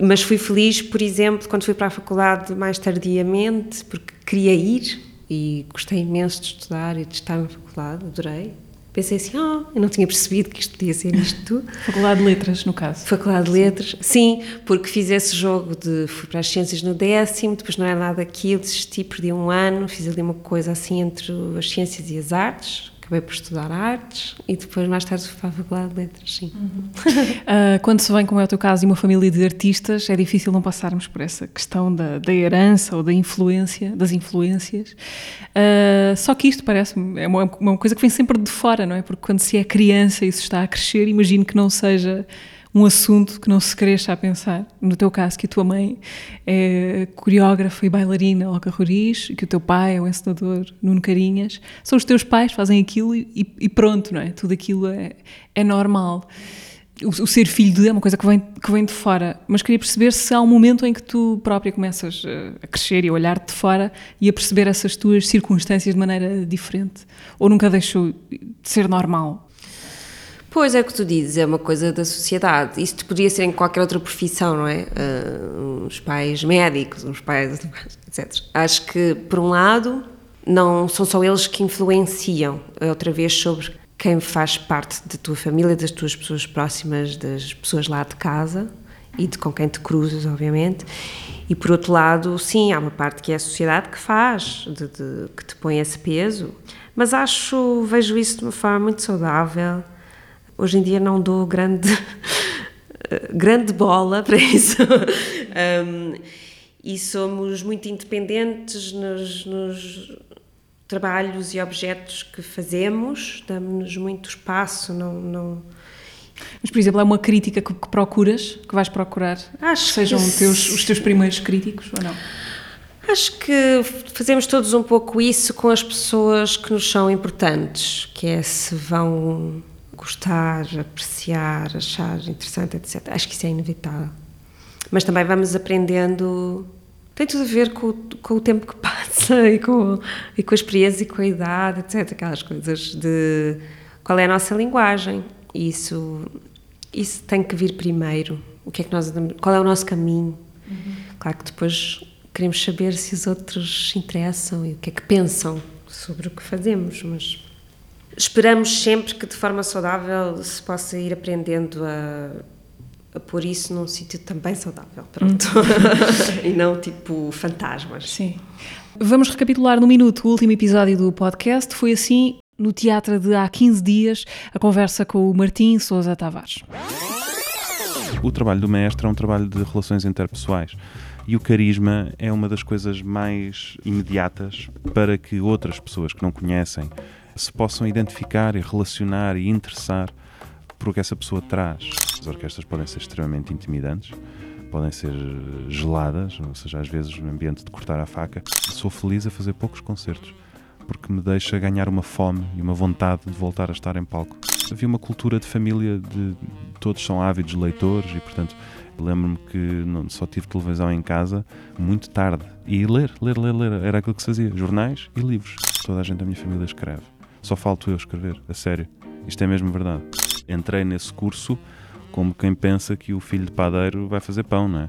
[SPEAKER 3] Mas fui feliz, por exemplo, quando fui para a faculdade mais tardiamente, porque queria ir e gostei imenso de estudar e de estar na faculdade, adorei pensei assim, ah, oh, eu não tinha percebido que isto podia ser isto tudo.
[SPEAKER 2] Faculdade de Letras, no caso.
[SPEAKER 3] Faculdade de Letras, sim, porque fiz esse jogo de, fui para as ciências no décimo, depois não era nada aquilo, desisti, perdi um ano, fiz ali uma coisa assim entre as ciências e as artes, acabei por estudar artes e depois mais tarde fui para a Faculdade de Letras, sim. Uhum.
[SPEAKER 2] Uh, quando se vem, como é o teu caso, de uma família de artistas, é difícil não passarmos por essa questão da, da herança ou da influência, das influências. Uh, só que isto parece-me, é uma, uma coisa que vem sempre de fora, não é? Porque quando se é criança e se está a crescer, imagino que não seja um assunto que não se cresça a pensar. No teu caso, que a tua mãe é coreógrafa e bailarina Olga Roriz, que o teu pai é o encenador Nuno Carinhas, são os teus pais, fazem aquilo e, e pronto, não é? Tudo aquilo é, é normal. O, o, ser filho de é uma coisa que vem, que vem de fora, mas queria perceber se há um momento em que tu própria começas a crescer e a olhar-te de fora e a perceber essas tuas circunstâncias de maneira diferente, ou nunca deixou de ser normal?
[SPEAKER 3] Pois é o que tu dizes, é uma coisa da sociedade. Isto poderia ser em qualquer outra profissão, não é? Uh, uns pais médicos, uns pais, etc. Acho que, por um lado, não são só eles que influenciam, outra vez, sobre quem faz parte da tua família, das tuas pessoas próximas, das pessoas lá de casa e de com quem te cruzas, obviamente. E por outro lado, sim, há uma parte que é a sociedade que faz, de, de, que te põe esse peso. Mas acho, vejo isso de uma forma muito saudável hoje em dia não dou grande, grande bola para isso. um, e somos muito independentes nos, nos, trabalhos e objetos que fazemos, damos-nos muito espaço, não, não...
[SPEAKER 2] Mas, por exemplo, é uma crítica que, que procuras, que vais procurar?
[SPEAKER 3] Acho
[SPEAKER 2] que sejam
[SPEAKER 3] que
[SPEAKER 2] teus, os teus primeiros críticos ou não?
[SPEAKER 3] Acho que fazemos todos um pouco isso com as pessoas que nos são importantes, que é se vão gostar, apreciar, achar interessante, etc. Acho que isso é inevitável. Mas também vamos aprendendo. Tem tudo a ver com, com o tempo que passa e com, e com a experiência e com a idade, etc. Aquelas coisas de qual é a nossa linguagem. Isso, isso tem que vir primeiro. O que é que nós qual é o nosso caminho? Uhum. Claro que depois queremos saber se os outros se interessam e o que é que pensam sobre o que fazemos, mas Esperamos sempre que de forma saudável se possa ir aprendendo a, a pôr isso num sítio também saudável, pronto. e não tipo fantasmas.
[SPEAKER 2] Sim. Vamos recapitular no minuto o último episódio do podcast. Foi assim no teatro de há 15 dias, a conversa com o Martim Sousa Tavares.
[SPEAKER 5] O trabalho do mestre é um trabalho de relações interpessoais. E o carisma é uma das coisas mais imediatas para que outras pessoas que não conhecem se possam identificar e relacionar e interessar por o que essa pessoa traz. As orquestras podem ser extremamente intimidantes, podem ser geladas, ou seja, às vezes no ambiente de cortar a faca. Sou feliz a fazer poucos concertos porque me deixa ganhar uma fome e uma vontade de voltar a estar em palco. Havia uma cultura de família de todos são ávidos leitores e, portanto, lembro-me que não, só tive televisão em casa muito tarde e ler, ler, ler, ler, era aquilo que se fazia, jornais e livros. Toda a gente da minha família escreve. Só falto eu escrever, a sério. Isto é mesmo verdade. Entrei nesse curso como quem pensa que o filho de padeiro vai fazer pão, não é?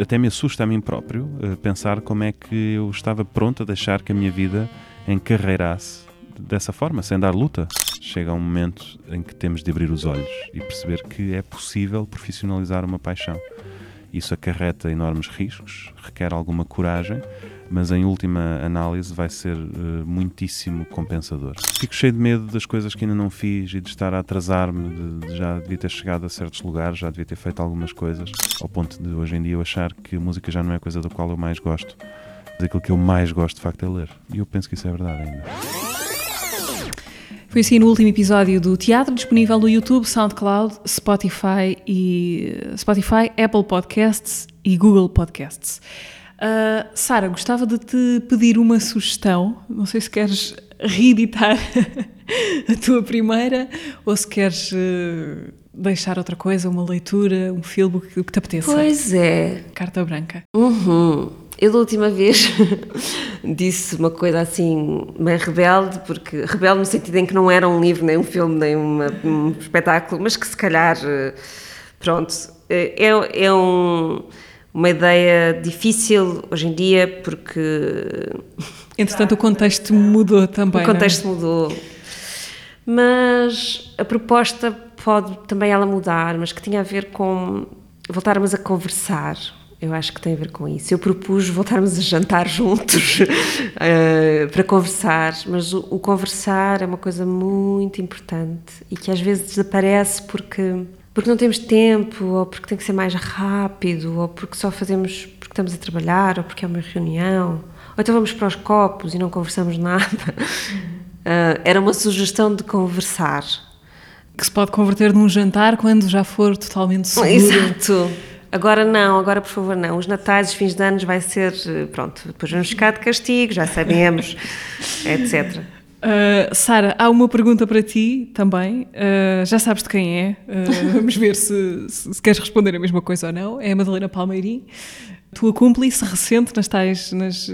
[SPEAKER 5] Até me assusta a mim próprio uh, pensar como é que eu estava pronto a deixar que a minha vida encarreirasse dessa forma, sem dar luta. Chega um momento em que temos de abrir os olhos e perceber que é possível profissionalizar uma paixão. Isso acarreta enormes riscos, requer alguma coragem, mas em última análise vai ser uh, muitíssimo compensador. Fico cheio de medo das coisas que ainda não fiz e de estar a atrasar-me, de, de, já devia ter chegado a certos lugares, já devia ter feito algumas coisas, ao ponto de hoje em dia eu achar que a música já não é a coisa da qual eu mais gosto. Mas aquilo que eu mais gosto de facto é ler. E eu penso que isso é verdade ainda.
[SPEAKER 2] Foi assim no último episódio do teatro, disponível no YouTube, SoundCloud, Spotify e Spotify, Apple Podcasts e Google Podcasts. Uh, Sara, gostava de te pedir uma sugestão. Não sei se queres reeditar a tua primeira ou se queres uh, deixar outra coisa, uma leitura, um filme, o que, te apeteça.
[SPEAKER 3] Pois é.
[SPEAKER 2] Carta branca.
[SPEAKER 3] Uhum. Eu da última vez disse uma coisa assim meio rebelde, porque rebelde no sentido em que não era um livro, nem um filme, nem uma, um espetáculo, mas que se calhar, eh, pronto, é, é um uma ideia difícil hoje em dia porque.
[SPEAKER 2] Entretanto, o contexto mudou também.
[SPEAKER 3] O é? contexto é? mudou. Mas a proposta pode também ela mudar, mas que tinha a ver com voltarmos a conversar. Eu acho que tem a ver com isso. Eu propus voltarmos a jantar juntos uh, para conversar, mas o, o conversar é uma coisa muito importante e que às vezes desaparece porque porque não temos tempo, ou porque tem que ser mais rápido, ou porque só fazemos porque estamos a trabalhar, ou porque é uma reunião, ou então vamos para os copos e não conversamos nada. Uh, era uma sugestão de conversar.
[SPEAKER 2] Que se pode converter num jantar quando já for totalmente seguro.
[SPEAKER 3] Exato. Agora não, agora por favor não. Os natais, os fins de anos vai ser, pronto, depois vamos ficar de castigo, já sabemos, etc.
[SPEAKER 2] Uh, Sara, há uma pergunta para ti também. Uh, já sabes de quem é. Uh, vamos ver se, se, se, queres responder a mesma coisa ou não. É a Madalena Palmeirim, tua cúmplice recente nas, tais, nas,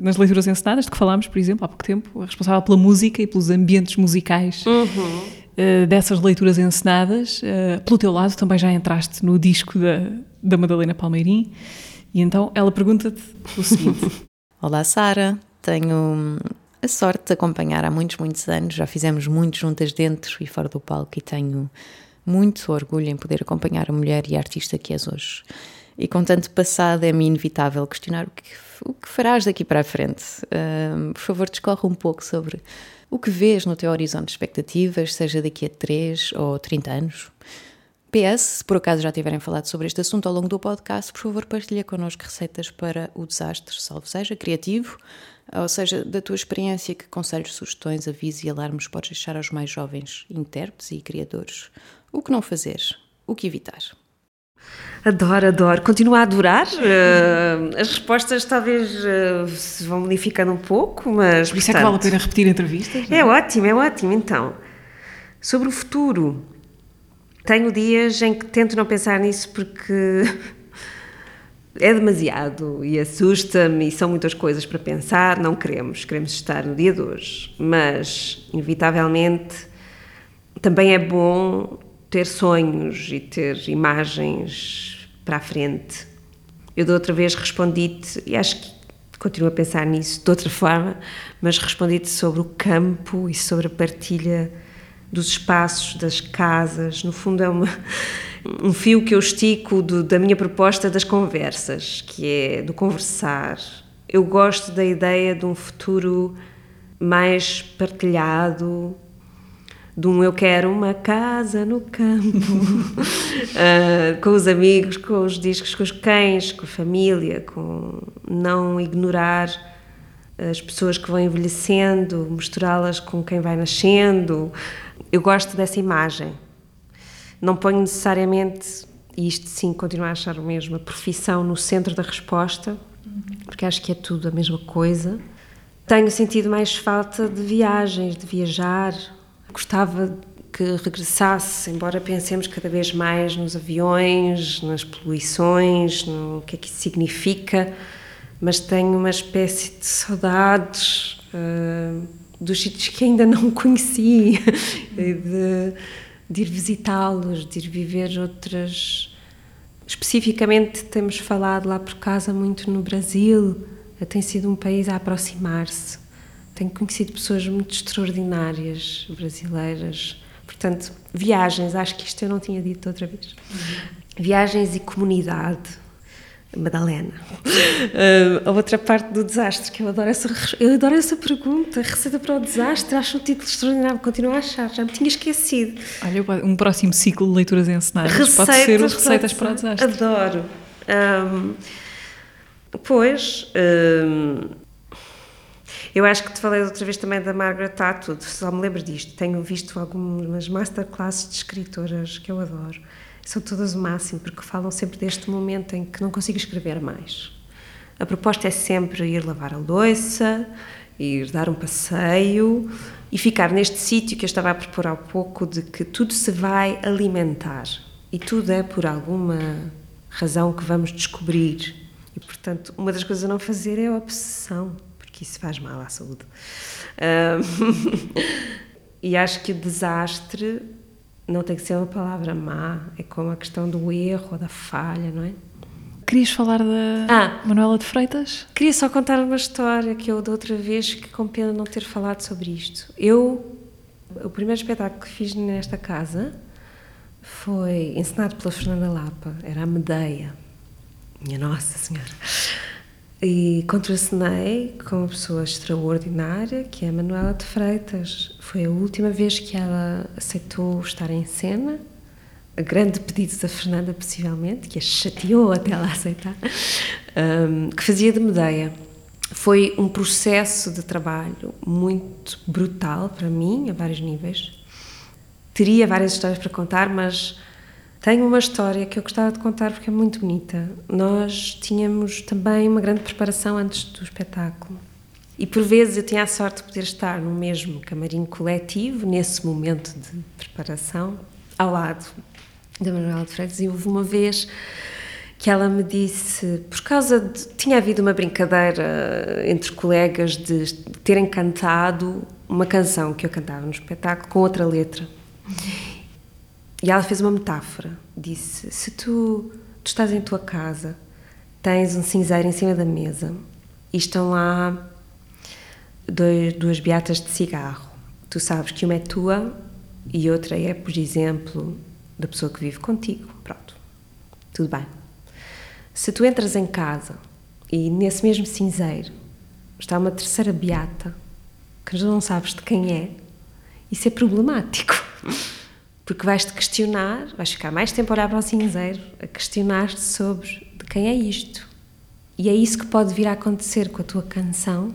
[SPEAKER 2] nas leituras encenadas, de que falámos, por exemplo, há pouco tempo, responsável pela música e pelos ambientes musicais.
[SPEAKER 3] Uhum.
[SPEAKER 2] uh, dessas leituras encenadas. Pelo teu lado, também já entraste no disco da, da Madalena Palmeirim. E então ela pergunta-te o seguinte:
[SPEAKER 6] Olá, Sara. Tenho a sorte de acompanhar há muitos, muitos anos. Já fizemos muito juntas dentro e fora do palco e tenho muito orgulho em poder acompanhar a mulher e a artista que és hoje. E com tanto passado, é-me inevitável questionar o que, o que farás daqui para a frente. Uh, por favor, discorre um pouco sobre o que vês no teu horizonte de expectativas, seja daqui a 3 ou 30 anos. PS, se por acaso já tiverem falado sobre este assunto ao longo do podcast, por favor partilha connosco receitas para o desastre, salvo seja, criativo, ou seja, da tua experiência, que conselhos, sugestões, avisos e alarmes podes deixar aos mais jovens intérpretes e criadores. O que não fazer, o que evitar.
[SPEAKER 3] Adoro, adoro. Continuo a adorar. Uh, as respostas talvez uh, se vão modificando um pouco, mas.
[SPEAKER 2] Por isso portanto, é que vale a pena repetir entrevistas?
[SPEAKER 3] É, é ótimo, é ótimo. Então, sobre o futuro, tenho dias em que tento não pensar nisso porque é demasiado e assusta-me e são muitas coisas para pensar. Não queremos, queremos estar no dia de hoje, mas, inevitavelmente, também é bom ter sonhos e ter imagens para a frente. Eu da outra vez respondi-te, e acho que continuo a pensar nisso de outra forma, mas respondi-te sobre o campo e sobre a partilha dos espaços, das casas. No fundo, é uma, um fio que eu estico do, da minha proposta das conversas, que é do conversar. Eu gosto da ideia de um futuro mais partilhado, de um eu quero uma casa no campo, uh, com os amigos, com os discos, com os cães, com a família, com não ignorar as pessoas que vão envelhecendo, misturá-las com quem vai nascendo. Eu gosto dessa imagem. Não ponho necessariamente, e isto sim, continuo a achar o mesmo, a profissão no centro da resposta, porque acho que é tudo a mesma coisa. Tenho sentido mais falta de viagens, de viajar, Gostava que regressasse, embora pensemos cada vez mais nos aviões, nas poluições, no que é que isso significa, mas tenho uma espécie de saudades uh, dos sítios que ainda não conheci, de, de ir visitá-los, de ir viver outras. Especificamente, temos falado lá por casa muito no Brasil, tem sido um país a aproximar-se tenho conhecido pessoas muito extraordinárias brasileiras. Portanto, viagens, acho que isto eu não tinha dito outra vez. Uhum. Viagens e comunidade. Madalena. Uh, a outra parte do desastre, que eu adoro essa, eu adoro essa pergunta, receita para o desastre, acho um título extraordinário, continuo a achar, já me tinha esquecido.
[SPEAKER 2] Olha, um próximo ciclo de leituras encenadas receitas pode ser os receitas para, para o desastre.
[SPEAKER 3] Adoro. Um, pois, um, eu acho que te falei outra vez também da Margaret Atwood, só me lembro disto. Tenho visto algumas masterclasses de escritoras que eu adoro. São todas o máximo, porque falam sempre deste momento em que não consigo escrever mais. A proposta é sempre ir lavar a louça, ir dar um passeio e ficar neste sítio que eu estava a propor há pouco, de que tudo se vai alimentar e tudo é por alguma razão que vamos descobrir. E, portanto, uma das coisas a não fazer é a obsessão que isso faz mal à saúde. Um, e acho que o desastre não tem que ser uma palavra má, é como a questão do erro da falha, não é?
[SPEAKER 2] Querias falar da ah, Manuela de Freitas?
[SPEAKER 3] Queria só contar uma história que eu da outra vez fiquei com pena não ter falado sobre isto. Eu, o primeiro espetáculo que fiz nesta casa foi ensinado pela Fernanda Lapa, era a Medeia. Minha Nossa Senhora. E contracenei com uma pessoa extraordinária, que é a Manuela de Freitas. Foi a última vez que ela aceitou estar em cena, a grande pedido da Fernanda, possivelmente, que a chateou até ela aceitar, um, que fazia de Medeia. Foi um processo de trabalho muito brutal para mim, a vários níveis. Teria várias histórias para contar, mas tenho uma história que eu gostava de contar porque é muito bonita. Nós tínhamos também uma grande preparação antes do espetáculo. E por vezes eu tinha a sorte de poder estar no mesmo camarim coletivo, nesse momento de preparação, ao lado da Manuela de Freitas. E houve uma vez que ela me disse, por causa de. Tinha havido uma brincadeira entre colegas de terem cantado uma canção que eu cantava no espetáculo com outra letra E ela fez uma metáfora. Disse: Se tu, tu estás em tua casa, tens um cinzeiro em cima da mesa e estão lá dois, duas beatas de cigarro. Tu sabes que uma é tua e outra é, por exemplo, da pessoa que vive contigo. Pronto, tudo bem. Se tu entras em casa e nesse mesmo cinzeiro está uma terceira beata que não sabes de quem é, isso é problemático. Porque vais-te questionar, vais ficar mais tempo a olhar para o cinzeiro, a questionar-te sobre de quem é isto. E é isso que pode vir a acontecer com a tua canção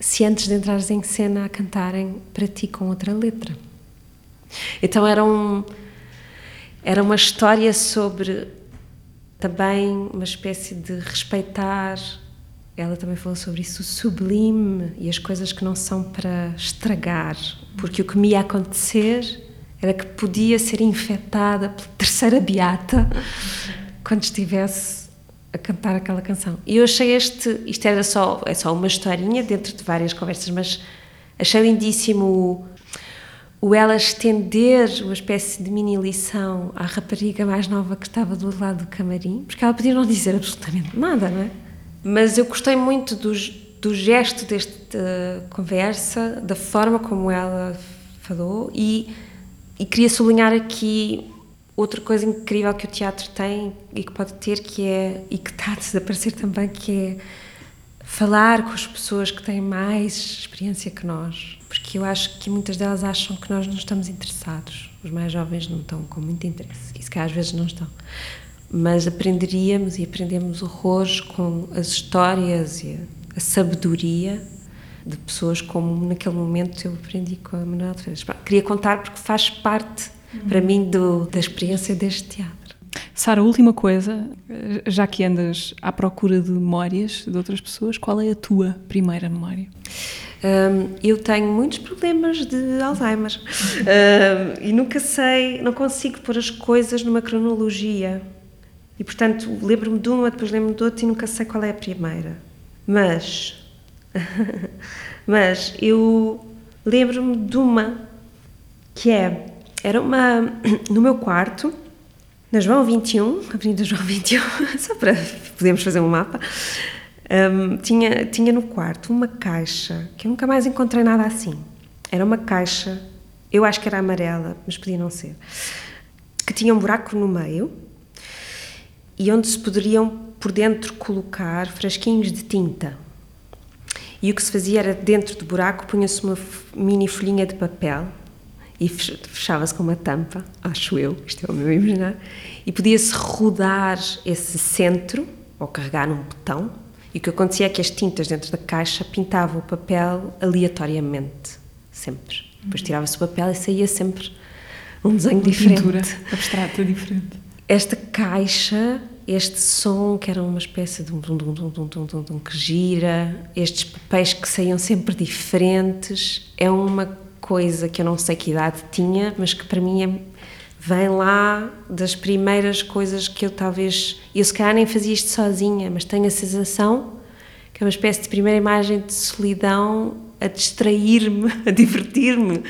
[SPEAKER 3] se antes de entrares em cena a cantarem para ti com outra letra. Então era, um, era uma história sobre também uma espécie de respeitar. Ela também falou sobre isso, o sublime e as coisas que não são para estragar, porque o que me ia acontecer era que podia ser infectada pela terceira beata quando estivesse a cantar aquela canção. E eu achei este, isto era só, é só uma historinha dentro de várias conversas, mas achei lindíssimo o, o ela estender uma espécie de mini lição à rapariga mais nova que estava do lado do camarim, porque ela podia não dizer absolutamente nada, não é? Mas eu gostei muito do gesto desta conversa, da forma como ela falou e, e queria sublinhar aqui outra coisa incrível que o teatro tem e que pode ter que é e que está a desaparecer também que é falar com as pessoas que têm mais experiência que nós. Porque eu acho que muitas delas acham que nós não estamos interessados. Os mais jovens não estão com muito interesse. E calhar às vezes não estão. Mas aprenderíamos e aprendemos horrores com as histórias e a sabedoria de pessoas como naquele momento eu aprendi com a Manuela Freitas. Queria contar porque faz parte para mim do, da experiência deste teatro.
[SPEAKER 2] Sara, última coisa, já que andas à procura de memórias de outras pessoas, qual é a tua primeira memória?
[SPEAKER 3] Um, eu tenho muitos problemas de Alzheimer um, e nunca sei, não consigo pôr as coisas numa cronologia e portanto lembro-me de uma, depois lembro-me de outra e nunca sei qual é a primeira. Mas, mas eu lembro-me de uma que é era uma. no meu quarto, na João 21, Avenida João 21, só para podermos fazer um mapa, um, tinha, tinha no quarto uma caixa que eu nunca mais encontrei nada assim. Era uma caixa, eu acho que era amarela, mas podia não ser, que tinha um buraco no meio e onde se poderiam por dentro colocar frasquinhos de tinta. E o que se fazia era dentro do buraco punha-se uma mini folhinha de papel e fechava-se com uma tampa, acho eu, isto é o meu imaginar, e podia-se rodar esse centro ou carregar num botão. E o que acontecia é que as tintas dentro da caixa pintavam o papel aleatoriamente, sempre. Depois tirava-se o papel e saía sempre um desenho uma diferente.
[SPEAKER 2] Pintura abstrata diferente.
[SPEAKER 3] Esta caixa, este som que era uma espécie de um dum, dum, dum, dum, dum, dum, dum que gira, estes papéis que saíam sempre diferentes, é uma coisa que eu não sei que idade tinha, mas que para mim é, vem lá das primeiras coisas que eu talvez. Eu se calhar nem fazia isto sozinha, mas tenho a sensação que é uma espécie de primeira imagem de solidão a distrair-me, a divertir-me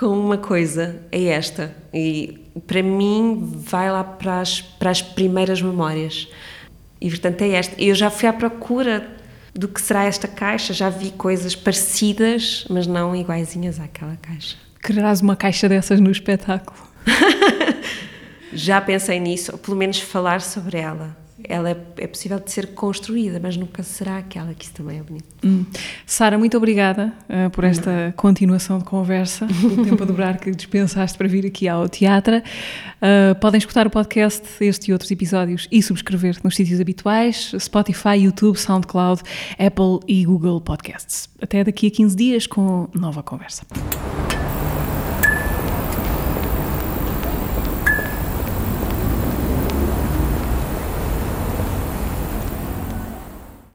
[SPEAKER 3] com uma coisa. É esta. E para mim vai lá para as, para as primeiras memórias. E portanto é esta. Eu já fui à procura do que será esta caixa. Já vi coisas parecidas, mas não iguaizinhas àquela caixa.
[SPEAKER 2] Quererás uma caixa dessas no espetáculo?
[SPEAKER 3] Já pensei nisso, ou pelo menos falar sobre ela. Ela é, é, possível de ser construída, mas nunca será aquela, que isso também é bonito.
[SPEAKER 2] Hum. Sara, muito obrigada uh, por esta Não. continuação de conversa, o tempo a dobrar que dispensaste para vir aqui ao teatro. Uh, podem escutar o podcast, este e outros episódios e subscrever nos sítios habituais, Spotify, YouTube, SoundCloud, Apple e Google Podcasts. Até daqui a 15 dias com nova conversa.